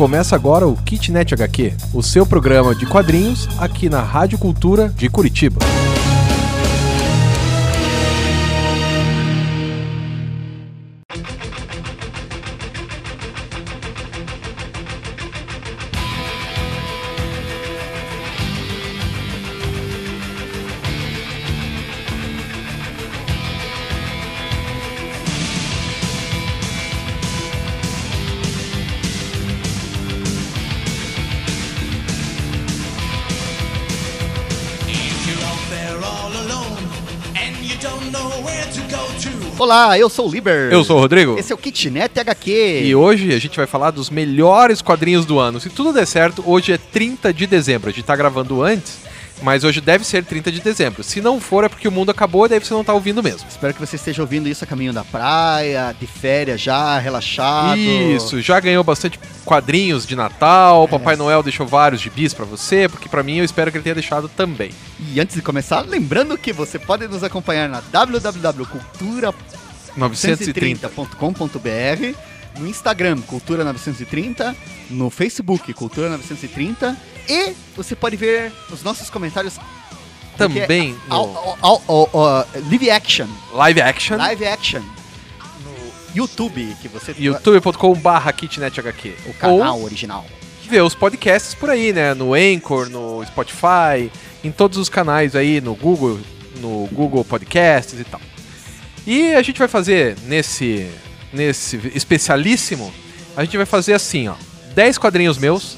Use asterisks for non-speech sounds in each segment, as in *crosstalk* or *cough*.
Começa agora o Kitnet HQ, o seu programa de quadrinhos aqui na Rádio Cultura de Curitiba. Olá, eu sou o Liber. Eu sou o Rodrigo. Esse é o Kitnet HQ. E hoje a gente vai falar dos melhores quadrinhos do ano. Se tudo der certo, hoje é 30 de dezembro. A gente tá gravando antes, mas hoje deve ser 30 de dezembro. Se não for, é porque o mundo acabou e daí você não tá ouvindo mesmo. Espero que você esteja ouvindo isso a caminho da praia, de férias já, relaxado. Isso, já ganhou bastante quadrinhos de Natal. O Papai Noel deixou vários gibis pra você, porque pra mim eu espero que ele tenha deixado também. E antes de começar, lembrando que você pode nos acompanhar na www.cultura930.com.br, no Instagram Cultura 930, no Facebook Cultura 930 e você pode ver os nossos comentários Também ao- ao- ao- ao- live action, live action, live action no YouTube que você youtube.com.br kitnethq. o canal original. Ver os podcasts por aí, né? No Anchor, no Spotify, em todos os canais aí, no Google, no Google Podcasts e tal. E a gente vai fazer nesse nesse especialíssimo, a gente vai fazer assim, ó, 10 quadrinhos meus,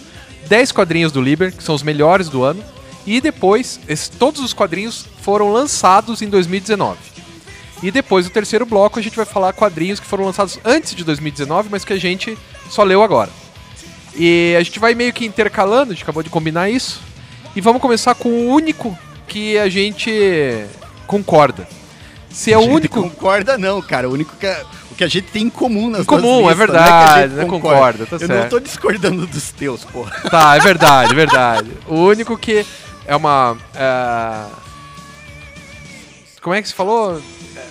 10 quadrinhos do Liber, que são os melhores do ano, e depois todos os quadrinhos foram lançados em 2019. E depois, no terceiro bloco, a gente vai falar quadrinhos que foram lançados antes de 2019, mas que a gente só leu agora. E a gente vai meio que intercalando, a gente acabou de combinar isso. E vamos começar com o único que a gente concorda. Se é o único. Concorda não, cara. O único que é- o que a gente tem em comum nas Comum, duas é listas, verdade, não é gente né? Concorda, tá Eu certo. não tô discordando dos teus, porra. Tá, é verdade, é verdade. O único que é uma. é, Como é que se falou?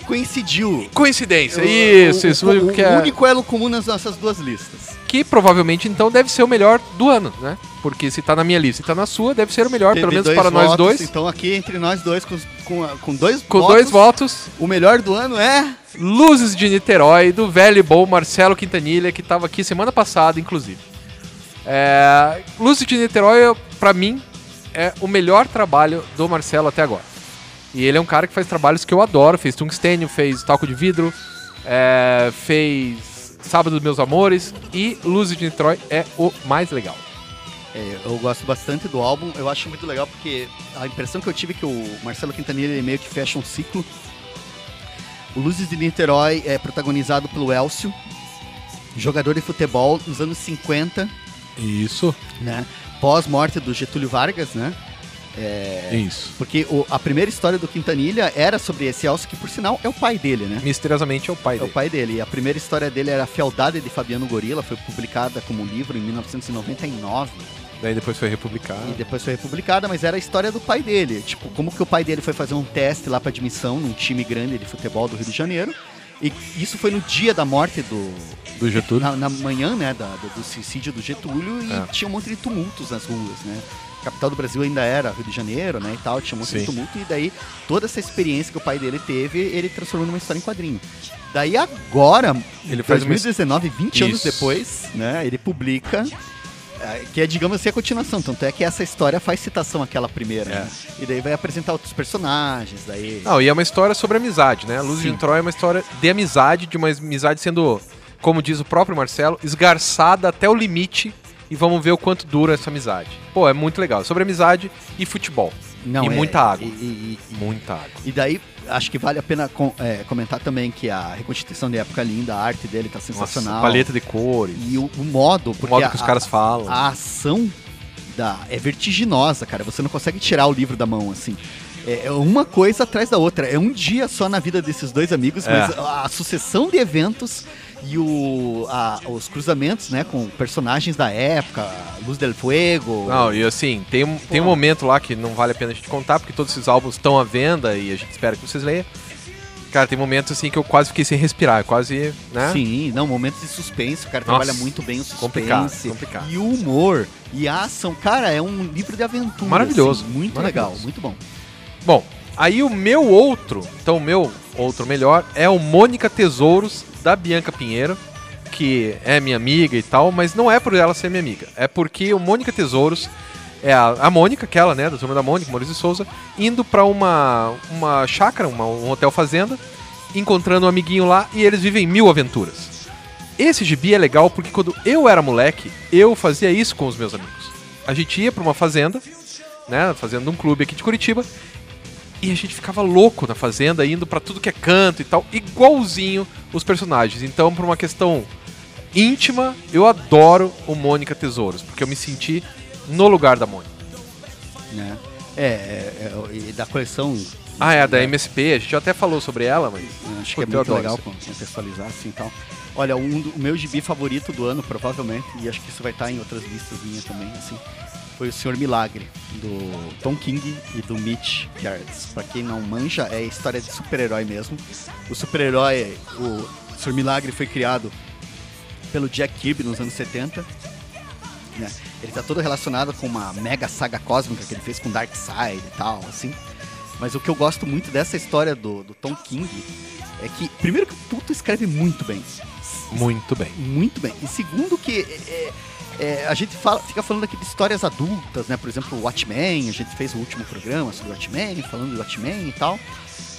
Coincidiu. Coincidência. O- Isso, o, isso. O, O único é, único elo comum nas nossas duas listas. Que provavelmente então deve ser o melhor do ano, né? Porque se tá na minha lista e tá na sua, deve ser o melhor, pelo Teve menos dois para nós votos, dois. Então aqui entre nós dois, com, com, com dois Com votos, dois votos, o melhor do ano é... Luzes de Niterói, do velho e bom Marcelo Quintanilha, que tava aqui semana passada, inclusive. É, Luzes de Niterói, pra mim, é o melhor trabalho do Marcelo até agora. E ele é um cara que faz trabalhos que eu adoro. Fez Tungstênio, fez Talco de Vidro, é, fez Sábado dos Meus Amores. E Luzes de Niterói é o mais legal. É, eu gosto bastante do álbum, eu acho muito legal porque a impressão que eu tive é que o Marcelo Quintanilha ele meio que fecha um ciclo. O Luzes de Niterói é protagonizado pelo Elcio, jogador de futebol nos anos 50, Isso. né? Pós-morte do Getúlio Vargas, né? É, Isso. porque o- a primeira história do Quintanilha era sobre esse Elcio, que por sinal é o pai dele, né? Misteriosamente é o pai É o dele. pai dele. E a primeira história dele era A Fealdade de Fabiano Gorila, foi publicada como livro em 1999. Daí depois foi republicado. E depois foi republicada, mas era a história do pai dele. Tipo, como que o pai dele foi fazer um teste lá pra admissão num time grande de futebol do Rio de Janeiro. E isso foi no dia da morte do. Do Getúlio. Na, na manhã, né, da- do, do suicídio do Getúlio, e É. tinha um monte de tumultos nas ruas, né? Capital do Brasil ainda era Rio de Janeiro, né, e tal, tinha Sim. de tumulto, e daí toda essa experiência que o pai dele teve, ele transformou numa história em quadrinho. Daí agora, Ele em faz uma 2019, 20 anos Isso. depois, né, ele publica é, que é, digamos assim, a continuação. Tanto é que essa história faz citação àquela primeira. É. né? E daí vai apresentar outros personagens, daí... Não, e é uma história sobre amizade, né? A Luz de Sim. Niterói é uma história de amizade, de uma amizade sendo, como diz o próprio Marcelo, esgarçada até o limite e vamos ver o quanto dura essa amizade. Pô, é muito legal. Sobre amizade e futebol. Não, e é- muita água. E, e- e- Muita água. e daí, acho que vale a pena com- é, comentar também que a reconstituição de época é linda, a arte dele tá sensacional. Nossa, paleta de cores. E o, o modo, O porque modo a, que os caras falam. a ação da, é vertiginosa, cara. Você não consegue tirar o livro da mão, assim. É é uma coisa atrás da outra. É um dia só na vida desses dois amigos, É. mas a, a sucessão de eventos e o, a- os cruzamentos, né, com personagens da época, Luz del Fuego. Não, e assim, tem um, tem um momento lá que não vale a pena a gente contar, porque todos esses álbuns estão à venda e a gente espera que vocês leiam. Cara, tem momentos assim que eu quase fiquei sem respirar, quase, né? Sim, não, momentos de suspense, o cara Nossa, trabalha muito bem o suspense. complicado, complicado. E o humor e a ação, cara, é um livro de aventura. Maravilhoso, assim, muito maravilhoso. legal, muito bom. Bom, aí o meu outro, então o meu outro melhor é o Mônica Tesouros da Bianca Pinheiro, que é minha amiga e tal, mas não é por ela ser minha amiga, é porque o Mônica Tesouros é a, a Mônica, aquela, né, da turma da Mônica, Maurício de Souza, indo pra uma uma chácara, uma- um hotel fazenda, encontrando um amiguinho lá e eles vivem mil aventuras. Esse gibi é legal porque quando eu era moleque, eu fazia isso com os meus amigos. A gente ia pra uma fazenda, né, fazenda de um clube aqui de Curitiba, e a gente ficava louco na fazenda, indo pra tudo que é canto e tal, igualzinho os personagens. Então, por uma questão íntima, eu adoro o Mônica Tesouros, porque eu me senti no lugar da Mônica. Né? É, é, é, e da coleção. Ah, é a da MSP, a gente já até falou sobre ela, mas. Acho que é muito legal isso. con- contextualizar assim e tal. Olha, um o meu gibi favorito do ano, provavelmente, e acho que isso vai estar em outras listas minhas também, assim, foi o Senhor Milagre, do Tom King e do Mitch Gerrits. Pra quem não manja, é história de super-herói mesmo. O super-herói, o Senhor Milagre foi criado pelo Jack Kirby nos anos 70. né? Ele tá todo relacionado com uma mega saga cósmica que ele fez com Darkseid e tal, assim. Mas o que eu gosto muito dessa história do, do Tom King é que, primeiro que o Tuto escreve muito bem. Muito bem. Muito bem. E segundo que é, é, a gente fala, fica falando aqui de histórias adultas, né? Por exemplo, o Watchmen, a gente fez o último programa sobre o Watchmen, falando do Watchmen e tal.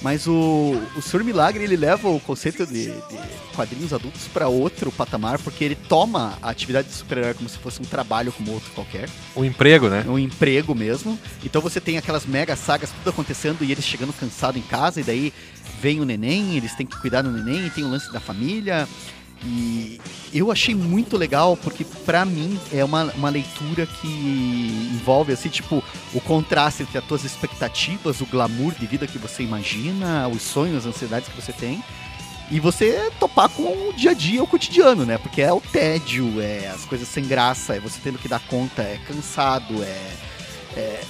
Mas o, o Senhor Milagre, ele leva o conceito de, de quadrinhos adultos para outro patamar, porque ele toma a atividade de super-herói como se fosse um trabalho como outro qualquer. O emprego, né? É um emprego mesmo. Então você tem aquelas mega sagas tudo acontecendo e eles chegando cansado em casa, e daí vem o neném, eles têm que cuidar do neném, e tem o lance da família. E eu achei muito legal, porque pra mim é uma, uma leitura que envolve, assim, tipo, o contraste entre as tuas expectativas, o glamour de vida que você imagina, os sonhos, as ansiedades que você tem. E você topar com o dia a dia, o cotidiano, né? Porque é o tédio, é as coisas sem graça, é você tendo que dar conta, é cansado, é. é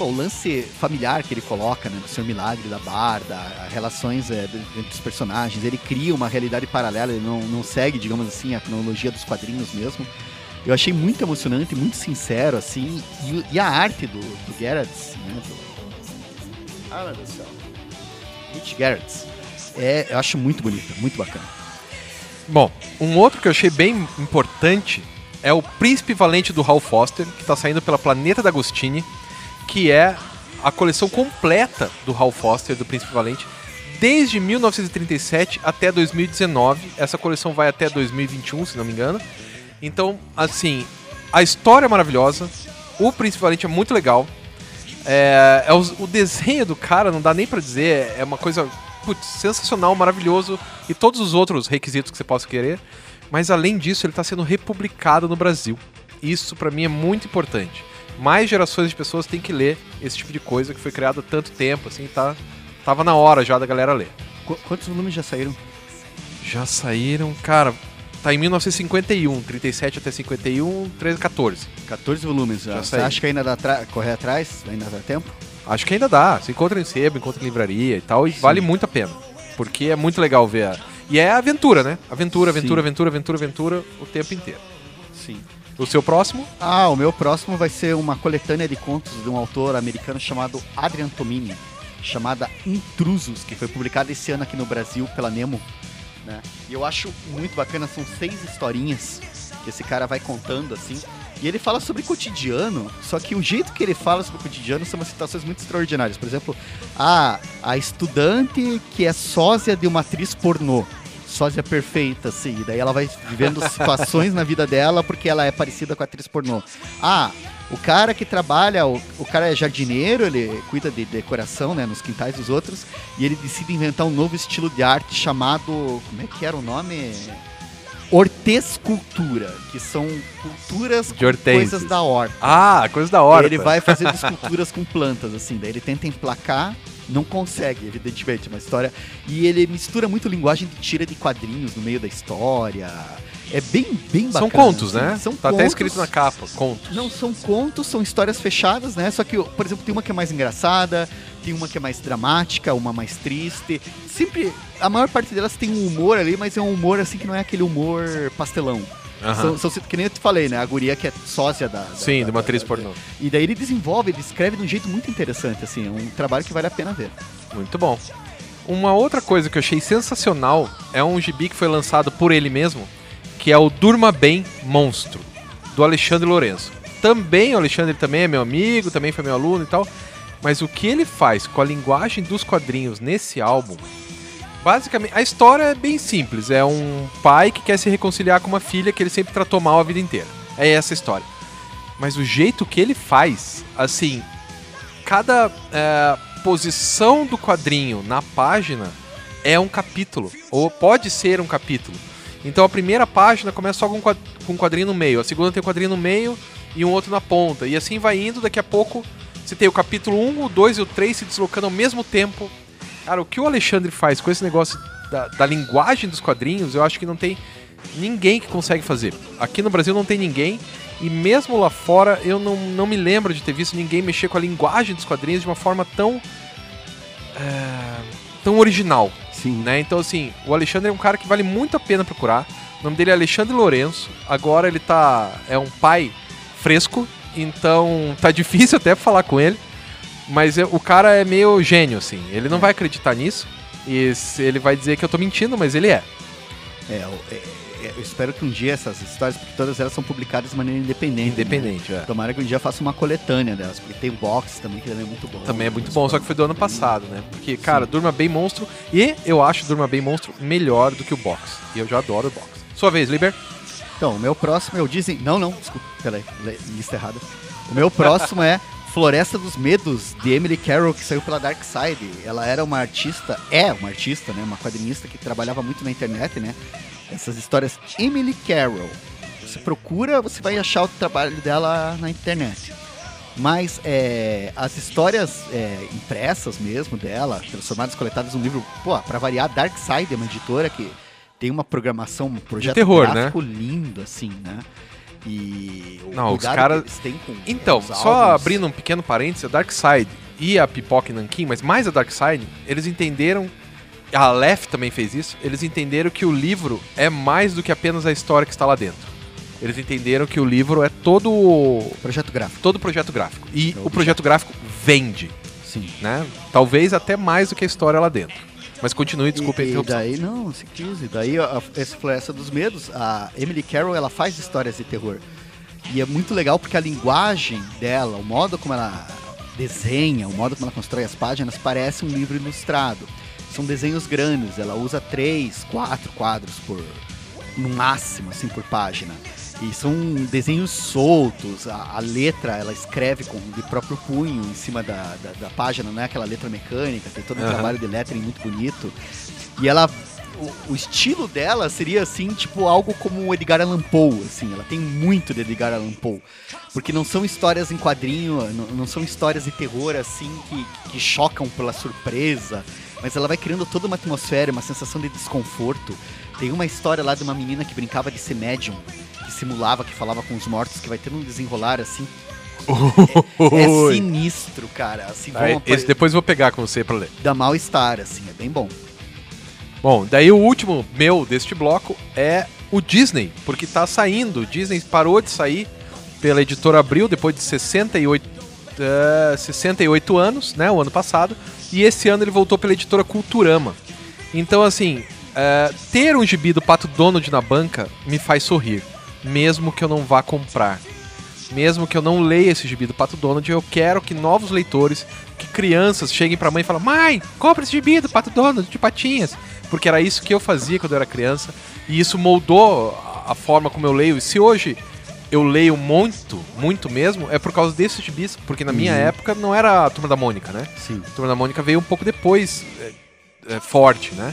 pô, o lance familiar que ele coloca, né? Do Senhor Milagre, da Barda, as relações é, entre os personagens, ele cria uma realidade paralela, ele não, não segue, digamos assim, a cronologia dos quadrinhos mesmo. Eu achei muito emocionante, muito sincero, assim, e, e a arte do, do né? Do... Ah, meu Deus do céu. Mitch Gerrits. É, eu acho muito bonita, muito bacana. Bom, um outro que eu achei bem importante é o Príncipe Valente do Hal Foster, que está saindo pela Planeta D'Agostini, que é a coleção completa do Hal Foster, do Príncipe Valente, desde 1937 até 2019. Essa coleção vai até 2021, se não me engano. Então, assim, a história é maravilhosa, o Príncipe Valente é muito legal. É, é os- o desenho do cara, não dá nem pra dizer, é uma coisa putz, sensacional, maravilhoso e todos os outros requisitos que você possa querer. Mas além disso, ele está sendo republicado no Brasil. Isso pra mim é muito importante. Mais gerações de pessoas têm que ler esse tipo de coisa que foi criado há tanto tempo, assim, tá, tava na hora já da galera ler. Qu- quantos volumes já saíram? Já saíram, cara, tá em 1951, 37 até 51, 13, 14. 14 volumes já. Já Você saíram. acha que ainda dá correr atrás? Ainda dá tempo? Acho que ainda dá. Se encontra em sebo, encontra em livraria e tal, e vale muito a pena. Porque é muito legal ver. A... E é aventura, né? Aventura, aventura, Sim. aventura, aventura, aventura o tempo inteiro. Sim. O seu próximo? Ah, o meu próximo vai ser uma coletânea de contos de um autor americano chamado Adrian Tomini, chamada Intrusos, que foi publicada esse ano aqui no Brasil pela Nemo. Né? E eu acho muito bacana, são seis historinhas que esse cara vai contando assim. E ele fala sobre cotidiano, só que o jeito que ele fala sobre cotidiano são umas situações muito extraordinárias. Por exemplo, a, a estudante que é sósia de uma atriz pornô. Sósia perfeita, assim. E daí ela vai vivendo *laughs* situações na vida dela porque ela é parecida com a atriz pornô. Ah, o cara que trabalha, o, o cara é jardineiro, ele cuida de decoração, né, nos quintais dos outros, e ele decide inventar um novo estilo de arte chamado, como é que era o nome? Hortescultura, que são culturas De coisas da horta. Ah, coisa da hora. Ele vai fazendo *laughs* esculturas com plantas, assim, daí ele tenta emplacar Não consegue, evidentemente, uma história. E ele mistura muito linguagem de tira de quadrinhos no meio da história. É bem, bem bacana. São contos, assim. né? São tá contos. até escrito na capa, contos. Não, são contos, são histórias fechadas, né? Só que, por exemplo, tem uma que é mais engraçada, tem uma que é mais dramática, uma mais triste. Sempre, a maior parte delas tem um humor ali, mas é um humor assim que não é aquele humor pastelão. Aham. São, são, que nem eu te falei, né? A guria que é sócia da. da- Sim, da- de uma atriz pornô. E daí ele desenvolve, ele escreve de um jeito muito interessante, assim. É um trabalho que vale a pena ver. Muito bom. Uma outra coisa que eu achei sensacional é um gibi que foi lançado por ele mesmo, que é o Durma Bem Monstro, do Alexandre Lourenço. Também o Alexandre também é meu amigo, também foi meu aluno e tal. Mas o que ele faz com a linguagem dos quadrinhos nesse álbum, basicamente, a história é bem simples. É um pai que quer se reconciliar com uma filha que ele sempre tratou mal a vida inteira. É essa a história. Mas o jeito que ele faz, assim, cada é, posição do quadrinho na página é um capítulo, ou pode ser um capítulo. Então a primeira página começa só com um quadrinho no meio, a segunda tem um quadrinho no meio e um outro na ponta. E assim vai indo, daqui a pouco você tem o capítulo 1, o 2 e o 3 se deslocando ao mesmo tempo. Cara, o que o Alexandre faz com esse negócio da, da linguagem dos quadrinhos, eu acho que não tem ninguém que consegue fazer. Aqui no Brasil não tem ninguém, e mesmo lá fora eu não, não me lembro de ter visto ninguém mexer com a linguagem dos quadrinhos de uma forma tão. é, tão original, Sim, né? Então, assim, o Alexandre é um cara que vale muito a pena procurar. O nome dele é Alexandre Lourenço. Agora ele tá. é um pai fresco, então tá *laughs* difícil até falar com ele. Mas é- o cara é meio gênio, assim. Ele não vai acreditar nisso. E se- ele vai dizer que eu tô mentindo, mas ele é. É, eu, é, é, eu espero que um dia essas histórias, porque todas elas são publicadas de maneira independente. né? Independente, é. Tomara que um dia eu faça uma coletânea delas, porque tem box também, que também é muito bom. Também é muito bom, só que foi do ano passado, né? Porque, cara, Durma Bem Monstro. E eu acho Durma Bem Monstro melhor do que o box. E eu já adoro o box. Sua vez, Liber. Então, o meu próximo é o Disney. Não, não, desculpa, peraí, lista errada. O meu próximo é Floresta dos Medos, de Emily Carroll, que saiu pela Dark Side. Ela era uma artista, é uma artista, né? Uma quadrinista que trabalhava muito na internet, né? Essas histórias. Emily Carroll. Você procura, você vai achar o trabalho dela na internet. Mas é, as histórias é, impressas mesmo dela, transformadas, coletadas num livro, pô, pra variar, Dark Side é uma editora que tem uma programação, um projeto terror, né? gráfico lindo, assim, né? E o Não, os cuidado cara- que eles têm com Então, só álbuns. abrindo um pequeno parênteses, a Dark Side e a Pipoca e Nankin, mas mais a Dark Side, eles entenderam. A Aleph também fez isso. Eles entenderam que o livro é mais do que apenas a história que está lá dentro. Eles entenderam que o livro é todo o Projeto gráfico, todo projeto gráfico. E É o o projeto gráfico vende, sim. né? Talvez até mais do que a história lá dentro. Mas continue, desculpa a e, e daí, não, se quis. E daí, a, essa Floresta dos Medos, a Emily Carroll, ela faz histórias de terror. E é muito legal porque a linguagem dela, o modo como ela desenha, o modo como ela constrói as páginas, parece um livro ilustrado. São desenhos grandes, ela usa três, quatro quadros por no máximo, assim, por página. E são desenhos soltos, a, a letra ela escreve com de próprio punho em cima da, da, da página, não é aquela letra mecânica, tem todo um Aham. trabalho de lettering muito bonito. E ela. O, o estilo dela seria assim, tipo, algo como o Edgar Allan Poe, assim, ela tem muito de Edgar Allan Poe. Porque não são histórias em quadrinho, não, não são histórias de terror assim que, que chocam pela surpresa, mas ela vai criando toda uma atmosfera, uma sensação de desconforto. Tem uma história lá de uma menina que brincava de ser médium, que simulava, que falava com os mortos, que vai ter um desenrolar assim. *laughs* É Oi. sinistro, cara. Assim, esse depois eu vou pegar com você pra ler. dar mal-estar, assim, é bem bom. Bom, daí o último meu deste bloco é o Disney, porque tá saindo. O Disney parou de sair pela editora Abril depois de 68, eh, 68 anos, né? O ano passado. E esse ano ele voltou pela editora Culturama. Então, assim, eh, ter um gibi do Pato Donald na banca me faz sorrir, mesmo que eu não vá comprar. Mesmo que eu não leia esse gibi do Pato Donald, eu quero que novos leitores, que crianças cheguem pra mãe e falem: Mãe, compra esse gibi do Pato Donald, de patinhas. Porque era isso que eu fazia quando eu era criança. E isso moldou a- forma como eu leio. E se hoje eu leio muito, muito mesmo, é por causa desses gibis. Porque na minha Uhum. época não era a Turma da Mônica, né? Sim. A Turma da Mônica veio um pouco depois, é, é, forte, né?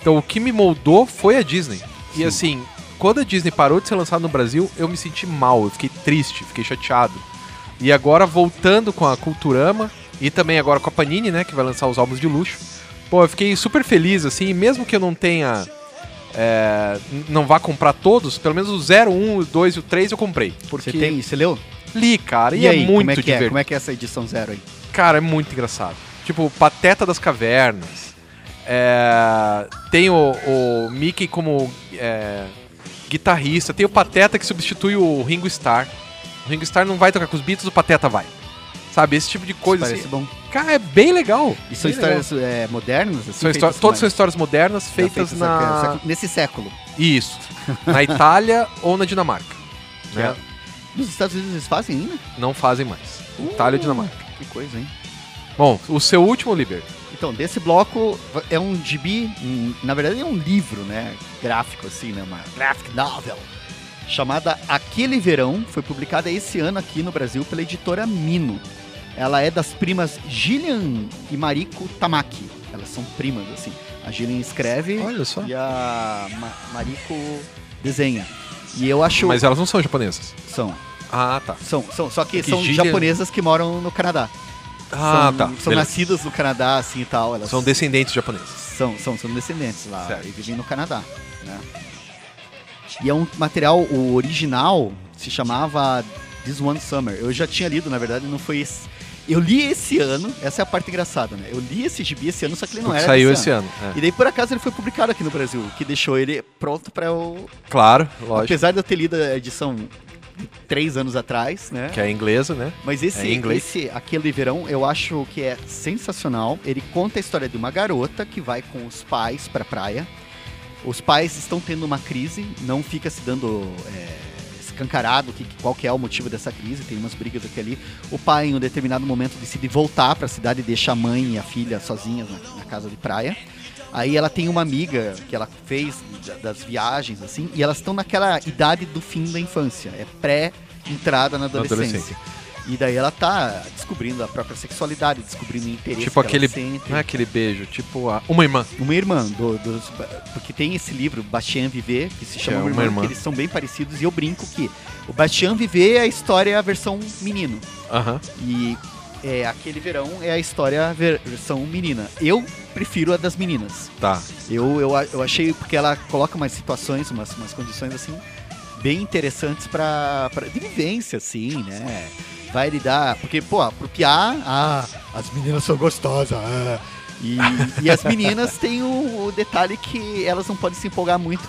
Então o que me moldou foi a Disney. E Sim. assim, quando a Disney parou de ser lançada no Brasil, eu me senti mal, eu fiquei triste, fiquei chateado. E agora voltando com a Culturama, E também agora com a Panini, né? Que vai lançar os álbuns de luxo. Pô, eu fiquei super feliz, assim, mesmo que eu não tenha. é, não vá comprar todos, pelo menos o 0, 1, o 2 e o 3 eu comprei. Porque Você tem, você leu? li, cara, e, E, é aí, muito como é que é? divertido. Como é que é essa edição zero aí? Cara, é muito engraçado. Tipo, Pateta das Cavernas. É, tem o, o Mickey como é, guitarrista. Tem o Pateta que substitui o Ringo Starr. O Ringo Starr não vai tocar com os Beatles, o Pateta vai. Sabe, esse tipo de coisa. Parece Assim. bom. Cara, é bem legal. E são histórias é, modernas? Assim, São histó- todas são histórias modernas feitas feitas na. século- nesse século. Isso. *laughs* Na Itália ou na Dinamarca. Né? é- Nos Estados Unidos eles fazem ainda? Não fazem mais. Itália ou Dinamarca. Que coisa, hein? Bom, o seu último, Liber. Então, desse bloco é um gibi, um- na verdade é um livro, né? Gráfico, assim, né? Uma graphic novel. Chamada Aquele Verão, foi publicada esse ano aqui no Brasil pela editora Mino. Ela é das primas Gillian e Mariko Tamaki. Elas são primas, assim. A Gillian escreve Olha só. e a Ma- Mariko desenha. E eu acho. Mas elas não são japonesas. São, Ah, tá. são, são. Só que, É que são Gillian- japonesas que moram no Canadá. Ah, são, tá. São Beleza. nascidas no Canadá, assim e tal. Elas São descendentes japoneses. são, são, são descendentes lá Certo. e vivem no Canadá. Né? E é um material, o original se chamava This One Summer. Eu já tinha lido, na verdade, não foi esse. Eu li esse ano, essa é a parte engraçada, né? Eu li esse gibi esse ano, só que ele não Porque era saiu esse ano. é. E daí, por acaso, ele foi publicado aqui no Brasil, o que deixou ele pronto para eu. Claro, lógico. Apesar de eu ter lido a edição três anos atrás, né? Que é inglesa, né? Mas esse, É inglês. esse Aquele Verão, eu acho que é sensacional. Ele conta a história de uma garota que vai com os pais pra praia. Os pais estão tendo uma crise, não fica se dando é, escancarado que, qual que é o motivo dessa crise, tem umas brigas aqui ali. O pai, em um determinado momento, decide voltar pra cidade e deixa a mãe e a filha sozinhas na, na casa de praia. Aí ela tem uma amiga que ela fez da- das viagens, assim, e elas estão naquela idade do fim da infância. É pré-entrada na adolescência. E daí ela tá descobrindo a própria sexualidade, descobrindo o interesse Tipo que aquele-. Não é aquele beijo, tipo a- uma irmã. Uma irmã, do- dos, porque tem esse livro, Bastien Viver, que se chama é Uma Irmã, eles são bem parecidos, e eu brinco que o Bastien Viver é a história, a versão menino. Aham. E é, aquele verão é a história ver- versão menina. Eu prefiro a das meninas. Tá. Eu, eu, eu achei, porque ela coloca umas situações, umas, umas condições assim, bem interessantes pra de vivência, assim, né? Vai lidar, porque, pô, pro Piá, ah, as meninas são gostosas, ah. E, e as meninas têm o, o detalhe que elas não podem se empolgar muito,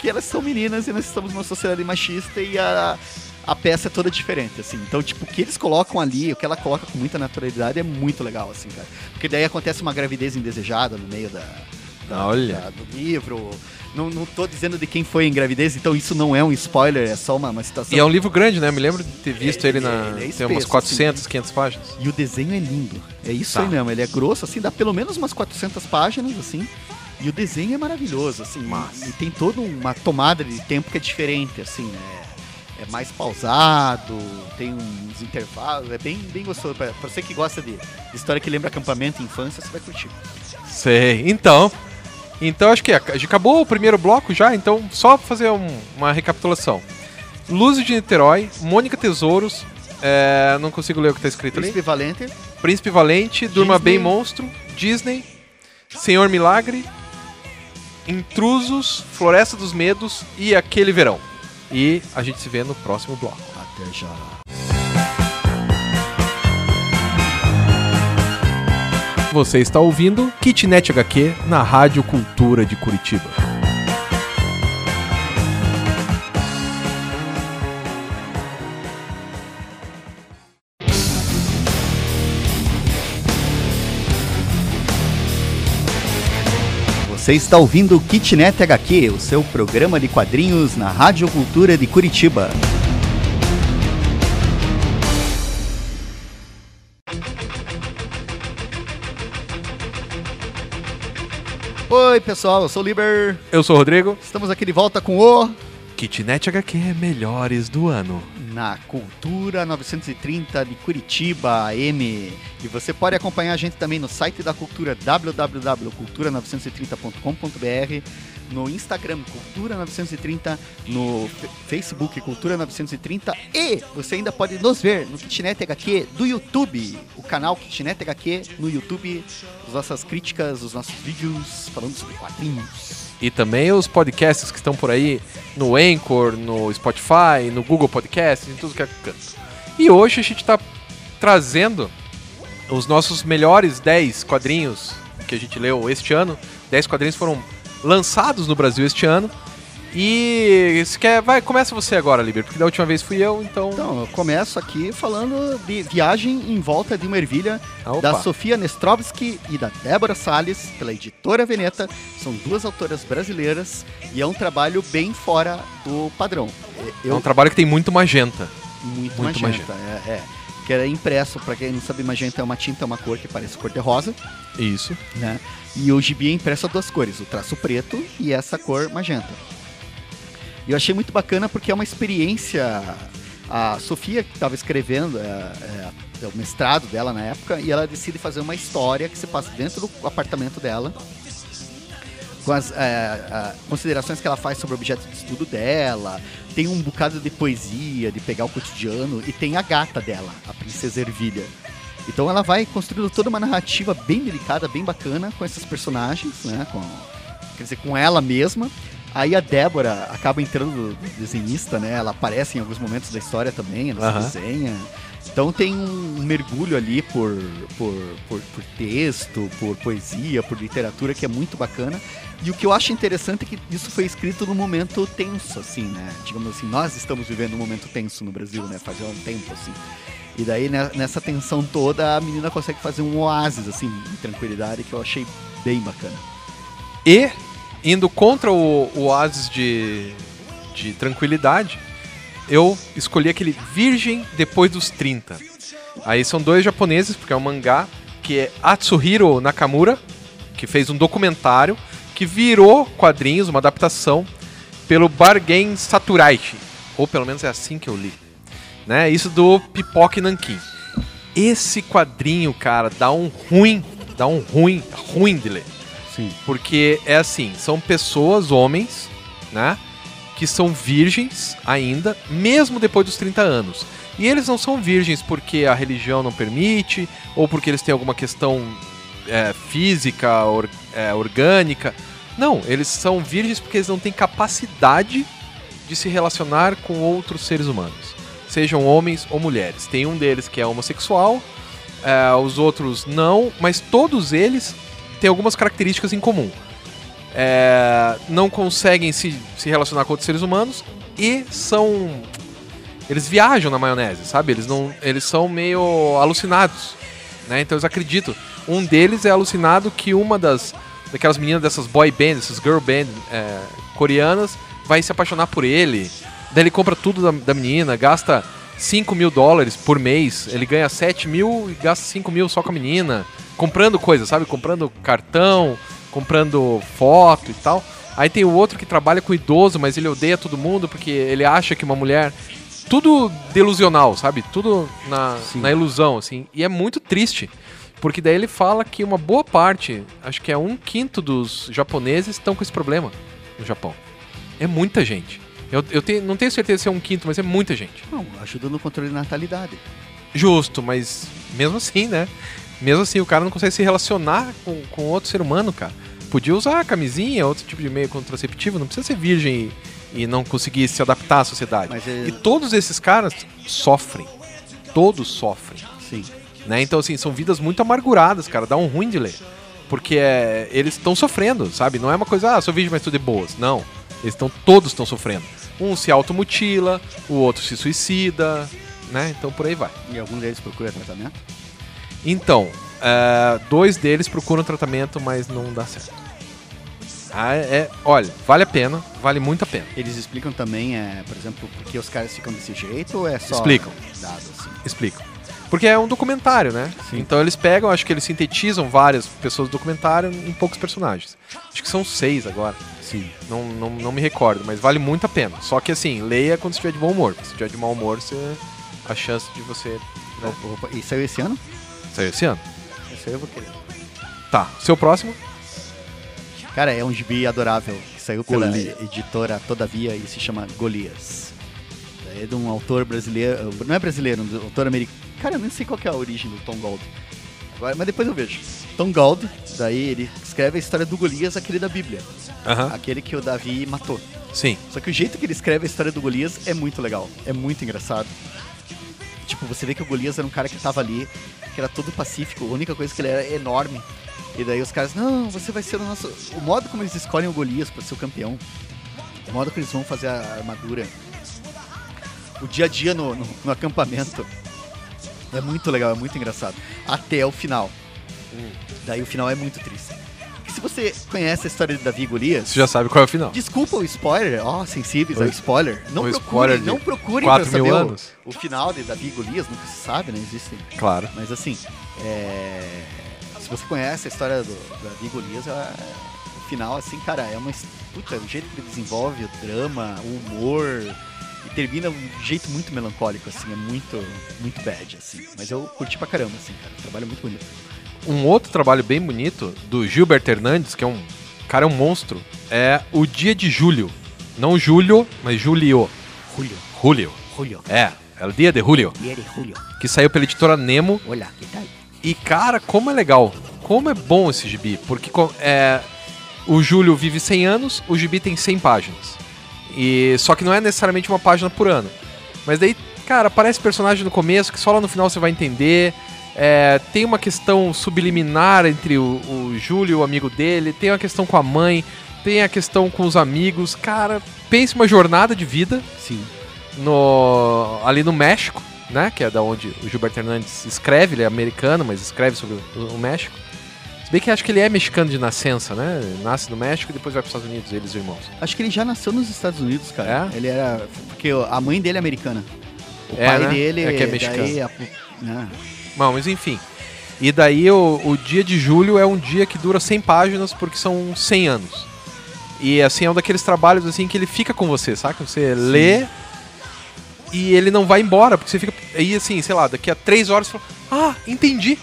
que elas são meninas e nós estamos numa sociedade machista e a, a peça é toda diferente, assim. Então, tipo, o que eles colocam ali, o que ela coloca com muita naturalidade é muito legal, assim, cara. Porque daí acontece uma gravidez indesejada no meio da, da- Olha. da- do livro. Não, não tô dizendo de quem foi a gravidez, então isso não é um spoiler, é só uma, uma situação. E é um livro grande, né? Me lembro de ter visto É, ele na. ele é tem espesso, umas 400, 500 páginas. E o desenho é lindo. É isso Tá. aí mesmo. Ele é grosso, assim, dá pelo menos umas 400 páginas, assim. E o desenho é maravilhoso, assim. Massa. E, e tem toda uma tomada de tempo que é diferente, assim, né? É mais pausado, tem uns intervalos, é bem, bem gostoso. Pra, pra você que gosta de, de história que lembra acampamento e infância, você vai curtir. Sei. Então. Então acho que ac- acabou o primeiro bloco já, então só fazer um- uma recapitulação. Luzes de Niterói, Mônica Tesouros, é, não consigo ler o que tá escrito ali. Príncipe Valente, Príncipe Valente, Durma Disney. Bem Monstro, Disney, Senhor Milagre, Intrusos, Floresta dos Medos e Aquele Verão. E a gente se vê no próximo bloco. até já. Você está ouvindo Kitnet HQ na Rádio Cultura de Curitiba. Você está ouvindo o Kitnet HQ, o seu programa de quadrinhos na Rádio Cultura de Curitiba. Oi, pessoal, eu sou o Liber. Eu sou o Rodrigo. Estamos aqui de volta com o Kitnet HQ Melhores do Ano. na Cultura 930 de Curitiba, AM. E você pode acompanhar a gente também no site da Cultura, www.cultura930.com.br. no Instagram Cultura 930, no Facebook Cultura 930 e você ainda pode nos ver no Kitnet HQ do YouTube, o canal Kitnet HQ no YouTube, as nossas críticas, os nossos vídeos falando sobre quadrinhos. E também os podcasts que estão por aí no Anchor, no Spotify, no Google Podcasts, em tudo que é canto. E hoje a gente está trazendo os nossos melhores 10 quadrinhos que a gente leu este ano. 10 quadrinhos foram lançados no Brasil este ano. E se quer, vai, começa você agora, Liber, porque da última vez fui eu, então. Então, eu começo aqui falando de Viagem em Volta de uma Ervilha, Ah, da Sofia Nestrovski e da Débora Salles, pela editora Veneta. São duas autoras brasileiras e é um trabalho bem fora do padrão. É um trabalho que tem muito magenta. muito, muito magenta. É, é. Que era impresso, pra quem não sabe, magenta é uma tinta, é uma cor que parece cor de rosa, Isso. né? E o gibi é impresso a duas cores, o traço preto e essa cor magenta. E eu achei muito bacana porque é uma experiência. A Sofia, que estava escrevendo é, é, é o mestrado dela na época, e ela decide fazer uma história que se passa dentro do apartamento dela, com as é, considerações que ela faz sobre o objeto de estudo dela. Tem um bocado de poesia, de pegar o cotidiano, e tem a gata dela, a princesa Ervilha. Então ela vai construindo toda uma narrativa bem delicada, bem bacana com esses personagens, né? Com, quer dizer, com ela mesma. Aí a Débora acaba entrando desenhista, né? Ela aparece em alguns momentos da história também, ela Aham. se desenha. Então tem um mergulho ali por, por, por, por texto, por poesia, por literatura que é muito bacana. E o que eu acho interessante é que isso foi escrito num momento tenso, assim, né? Digamos assim, nós estamos vivendo um momento tenso no Brasil, né? Faz um tempo, assim. E daí, né, nessa tensão toda, a menina consegue fazer um oásis, assim, de tranquilidade, que eu achei bem bacana. E, indo contra o, o oásis de, de tranquilidade, eu escolhi aquele Virgem Depois dos 30. Aí são dois japoneses, porque é um mangá, que é Atsuhiro Nakamura, que fez um documentário, que virou quadrinhos, uma adaptação, pelo Bargain Saturaichi. Ou pelo menos é assim que eu li. Né? Isso do Pipoque Nankin. Esse quadrinho, cara, dá um ruim, dá um ruim, ruim de ler. Sim. Porque é assim, são pessoas, homens, né? Que são virgens ainda, mesmo depois dos 30 anos. E eles não são virgens porque a religião não permite, ou porque eles têm alguma questão é, física, or- é, orgânica. Não, eles são virgens porque eles não têm capacidade de se relacionar com outros seres humanos. Sejam homens ou mulheres. Tem um deles que é homossexual, é, os outros não, mas todos eles têm algumas características em comum. É, não conseguem se, se relacionar com outros seres humanos e são. Eles viajam na maionese, sabe? Eles, não, eles são meio alucinados. Né? Então eles acreditam. Um deles é alucinado que uma das daquelas meninas dessas boy bands, essas girl band é, coreanas, vai se apaixonar por ele. Daí ele compra tudo da, da menina, gasta 5 mil dólares por mês, ele ganha 7 mil e gasta 5 mil só com a menina, comprando coisas, sabe? Comprando cartão, comprando foto e tal. Aí tem o outro que trabalha com idoso, mas ele odeia todo mundo porque ele acha que uma mulher. Tudo delusional, sabe? Tudo na, Sim. na ilusão, assim. E é muito triste. Porque daí ele fala que uma boa parte, acho que é um quinto dos japoneses estão com esse problema no Japão. É muita gente. Eu, eu tenho- não tenho certeza se é um quinto, mas é muita gente. Não, ajuda no controle da natalidade. Justo, mas mesmo assim, né? Mesmo assim, o cara não consegue se relacionar com, com outro ser humano, cara. Podia usar camisinha, outro tipo de meio contraceptivo, não precisa ser virgem e, e não conseguir se adaptar à sociedade. É- E todos esses caras sofrem. Todos sofrem. Sim. Né? Então, assim, são vidas muito amarguradas, cara. Dá um ruim de ler. Porque é, eles estão sofrendo, sabe? Não é uma coisa, ah, sou virgem, mas tudo é boas. Não. Eles estão, todos estão sofrendo. Um se automutila, o outro se suicida, né? Então por aí vai. E algum deles procura tratamento? Então, é, dois deles procuram tratamento, mas não dá certo. Ah, é, é- olha, vale a pena, vale muito a pena. Eles explicam também, é, por exemplo, por que os caras ficam desse jeito ou é só Explicam. dado assim? Explico. Porque é um documentário, né? Sim. Então eles pegam, acho que eles sintetizam várias pessoas do documentário em poucos personagens. Acho que são seis agora. Sim. Não, não, não me recordo, mas vale muito a pena. Só que assim, leia quando estiver de bom humor. Se estiver de mau humor, você, a chance de você. Né? Opa, e saiu esse ano? Saiu esse ano? Esse aí eu vou querer. Tá. Seu próximo? Cara, é um gibi adorável que saiu pela Golias. editora Todavia e se chama Golias. É de um autor brasileiro, não é brasileiro, um autor americano. Cara, eu nem sei qual que é a origem do Tom Gold. Agora, mas depois eu vejo. Tom Gold, daí ele escreve a história do Golias, aquele da Bíblia. Aquele que o Davi matou. Sim. Só que o jeito que ele escreve a história do Golias é muito legal. É muito engraçado. Tipo, você vê que o Golias era um cara que tava ali, que era todo pacífico, a única coisa que ele era enorme. E daí os caras, não, você vai ser o nosso. O modo como eles escolhem o Golias pra ser o campeão, o modo que eles vão fazer a armadura, o dia a dia no, no, no acampamento. É muito legal, é muito engraçado. Até o final. Daí o final é muito triste. Se você conhece a história de Davi e Golias, Você já sabe qual é o final. Desculpa o spoiler, ó, sensíveis O ao es- spoiler. Não o procurem, spoiler não procurem pra 4 mil saber o, o final de Davi e Golias, nunca se sabe, né? Existem. Claro. Mas assim, é, se você conhece a história do Davi e Golias, é- o final, assim, cara, é uma. Puta, o jeito que ele desenvolve o drama, o humor. E termina de um jeito muito melancólico, assim, é muito, muito bad, assim. Mas eu curti pra caramba, assim, cara. O trabalho é muito bonito. Um outro trabalho bem bonito do Gilbert Hernandes, que é um cara é um monstro, é o Dia de Julho. Não Julio, mas Julio. Julio, Julio. Julio, É, é o Dia de Julio, dia de Julio. que saiu pela editora Nemo. Olá, que tal? E cara, como é legal. Como é bom esse gibi, porque é o Júlio vive 100 anos, o gibi tem 100 páginas. E só que não é necessariamente uma página por ano. Mas daí, cara, aparece personagem no começo que só lá no final você vai entender. É, tem uma questão subliminar entre o, o Júlio e o amigo dele, tem uma questão com a mãe, tem a questão com os amigos. Cara, pense uma jornada de vida Sim. no, ali no México, né? Que é da onde o Gilberto Hernandes escreve, ele é americano, mas escreve sobre o, o México. Se bem que acho que ele é mexicano de nascença, né? Nasce no México e depois vai para os Estados Unidos, eles irmãos. Acho que ele já nasceu nos Estados Unidos, cara. É? Ele era. Porque a mãe dele é americana. O É, pai né? dele É que é mexicano. daí a- né? Bom, mas enfim. E daí o, o dia de julho é um dia que dura 100 páginas porque são 100 anos. E assim, é um daqueles trabalhos assim que ele fica com você, saca? Você lê e ele não vai embora, porque você fica. Aí assim, sei lá, daqui a 3 horas você fala, ah, entendi.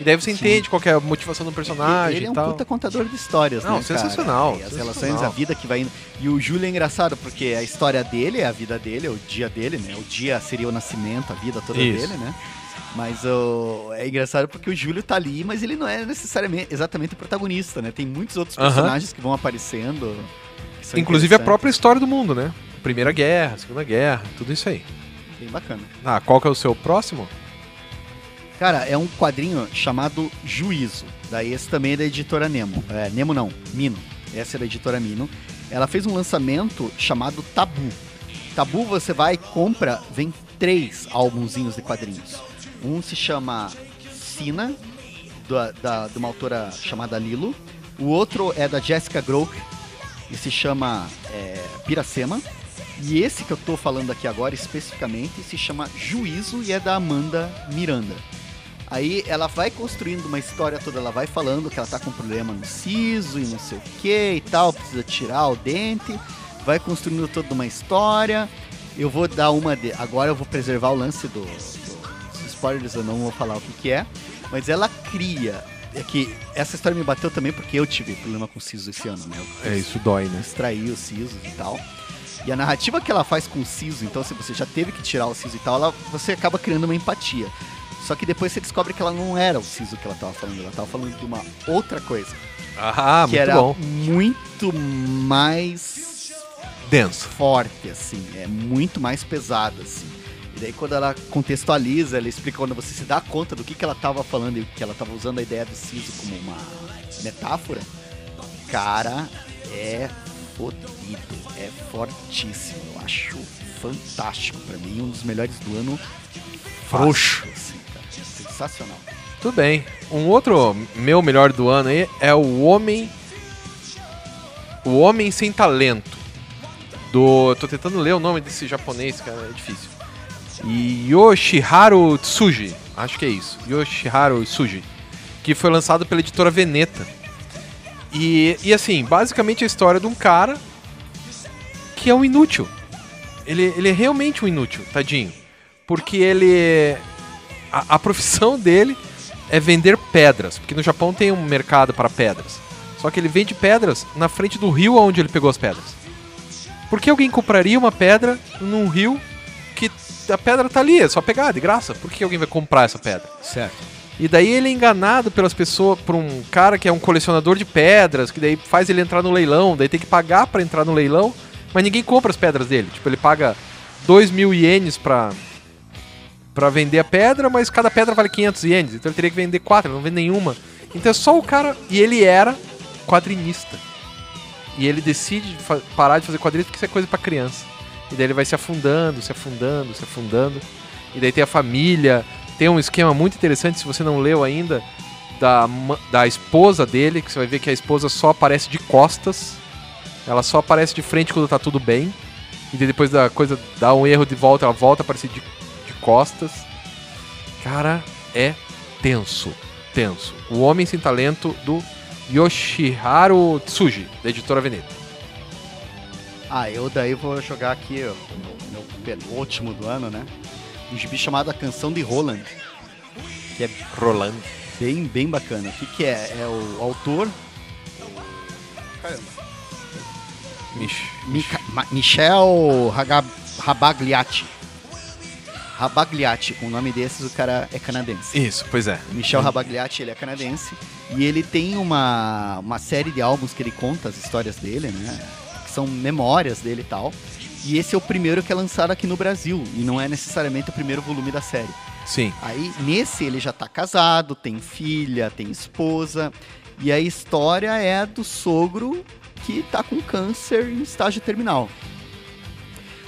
E daí você Sim. entende qual é a motivação do personagem ele é um tal. puta contador de histórias, Não, né? cara? sensacional, E as sensacional. relações, a vida que vai indo. E o Júlio é engraçado, porque a história dele é a vida dele, é o dia dele, né? O dia seria o nascimento, a vida toda Isso. dele, né? Mas o é engraçado porque o Júlio tá ali, mas ele não é necessariamente exatamente o protagonista, né? Tem muitos outros personagens que vão aparecendo. que Inclusive a própria história do mundo, né? Primeira Guerra, Segunda Guerra, tudo isso aí. Bem bacana. Ah, qual que é o seu próximo? Cara, é um quadrinho chamado Juízo. Daí esse também é da editora Nemo. É, Nemo não, Mino. Essa é da editora Mino. Ela fez um lançamento chamado Tabu. Tabu você vai compra, vem três álbumzinhos de quadrinhos. Um se chama Sina, da, da- de uma autora chamada Lilo. O outro é da Jessica Groke e se chama é, Piracema. E esse que eu tô falando aqui agora especificamente se chama Juízo e é da Amanda Miranda. Aí ela vai construindo uma história toda, ela vai falando que ela tá com problema no siso e não sei o que e tal, precisa tirar o dente, vai construindo toda uma história. Eu vou dar uma de. Agora eu vou preservar o lance do, spoilers, eu não vou falar o que, que é, mas ela cria. É que essa história me bateu também porque eu tive problema com siso esse ano, né? Eu É, isso dói, né? extrair os sisos e tal. E a narrativa que ela faz com o siso, então se você já teve que tirar o siso e tal, ela, você acaba criando uma empatia. Só que depois você descobre que ela não era o siso que ela tava falando, ela tava falando de uma outra coisa. Ah, que muito era bom. muito mais Denso. forte, assim, é muito mais pesada, assim. E daí quando ela contextualiza, ela explica quando você se dá conta do que, que ela tava falando e que ela tava usando a ideia do siso como uma metáfora, cara, é fodido, é fortíssimo. Eu acho fantástico pra mim, um dos melhores do ano. Frouxo. Assim. Sensacional. Tudo bem. Um outro meu melhor do ano aí é o Homem. O Homem Sem Talento. Do. Tô tentando ler o nome desse japonês, cara, é difícil. Yoshiharu Tsuji. Acho que é isso. Yoshiharu Tsuji. Que foi lançado pela editora Veneta. E, e assim, basicamente a história de um cara que é um inútil. Ele, ele é realmente um inútil, tadinho. Porque ele. A, a profissão *laughs* dele é vender pedras, porque no Japão tem um mercado para pedras. Só que ele vende pedras na frente do rio onde ele pegou as pedras. Por que alguém compraria uma pedra num rio a pedra tá ali, é só pegar, de graça? Por que alguém vai comprar essa pedra? Certo. E daí ele é enganado pelas pessoas, por um cara que é um colecionador de pedras, que daí faz ele entrar no leilão, daí tem que pagar pra entrar no leilão, mas ninguém compra as pedras dele. Tipo, ele paga 2 mil ienes pra, pra vender a pedra, mas cada pedra vale 500 ienes, então ele teria que vender quatro, ele não vende nenhuma. Então é só o cara. E ele era quadrinista. E ele decide parar de fazer quadrinhos porque isso é coisa pra criança. E daí ele vai se afundando, se afundando, se afundando. E daí tem a família. Tem um esquema muito interessante, se você não leu ainda, da, da esposa dele, que você vai ver que a esposa só aparece de costas. Ela só aparece de frente quando tá tudo bem. E depois da coisa dá um erro de volta, ela volta a aparecer de, de costas. Cara, é tenso. Tenso. O Homem Sem Talento do Yoshiharu Tsuji, da editora Veneta. Ah, eu daí vou jogar aqui ó, o meu penúltimo do ano, né? Um gibi chamado A Canção de Roland. Que é Roland. bem, bem bacana. O que, que é? É o autor. Caramba. Mich. Mica- Michel Rabagliati. Rabagliati, com o nome desses, o cara é canadense. Isso, pois é. Michel Rabagliati, ele é canadense. E ele tem uma, uma série de álbuns que ele conta as histórias dele, né? Que são memórias dele e tal. E esse é o primeiro que é lançado aqui no Brasil. E não é necessariamente o primeiro volume da série. Sim. Aí, nesse, ele já tá casado, tem filha, tem esposa. E a história é do sogro que tá com câncer em estágio terminal.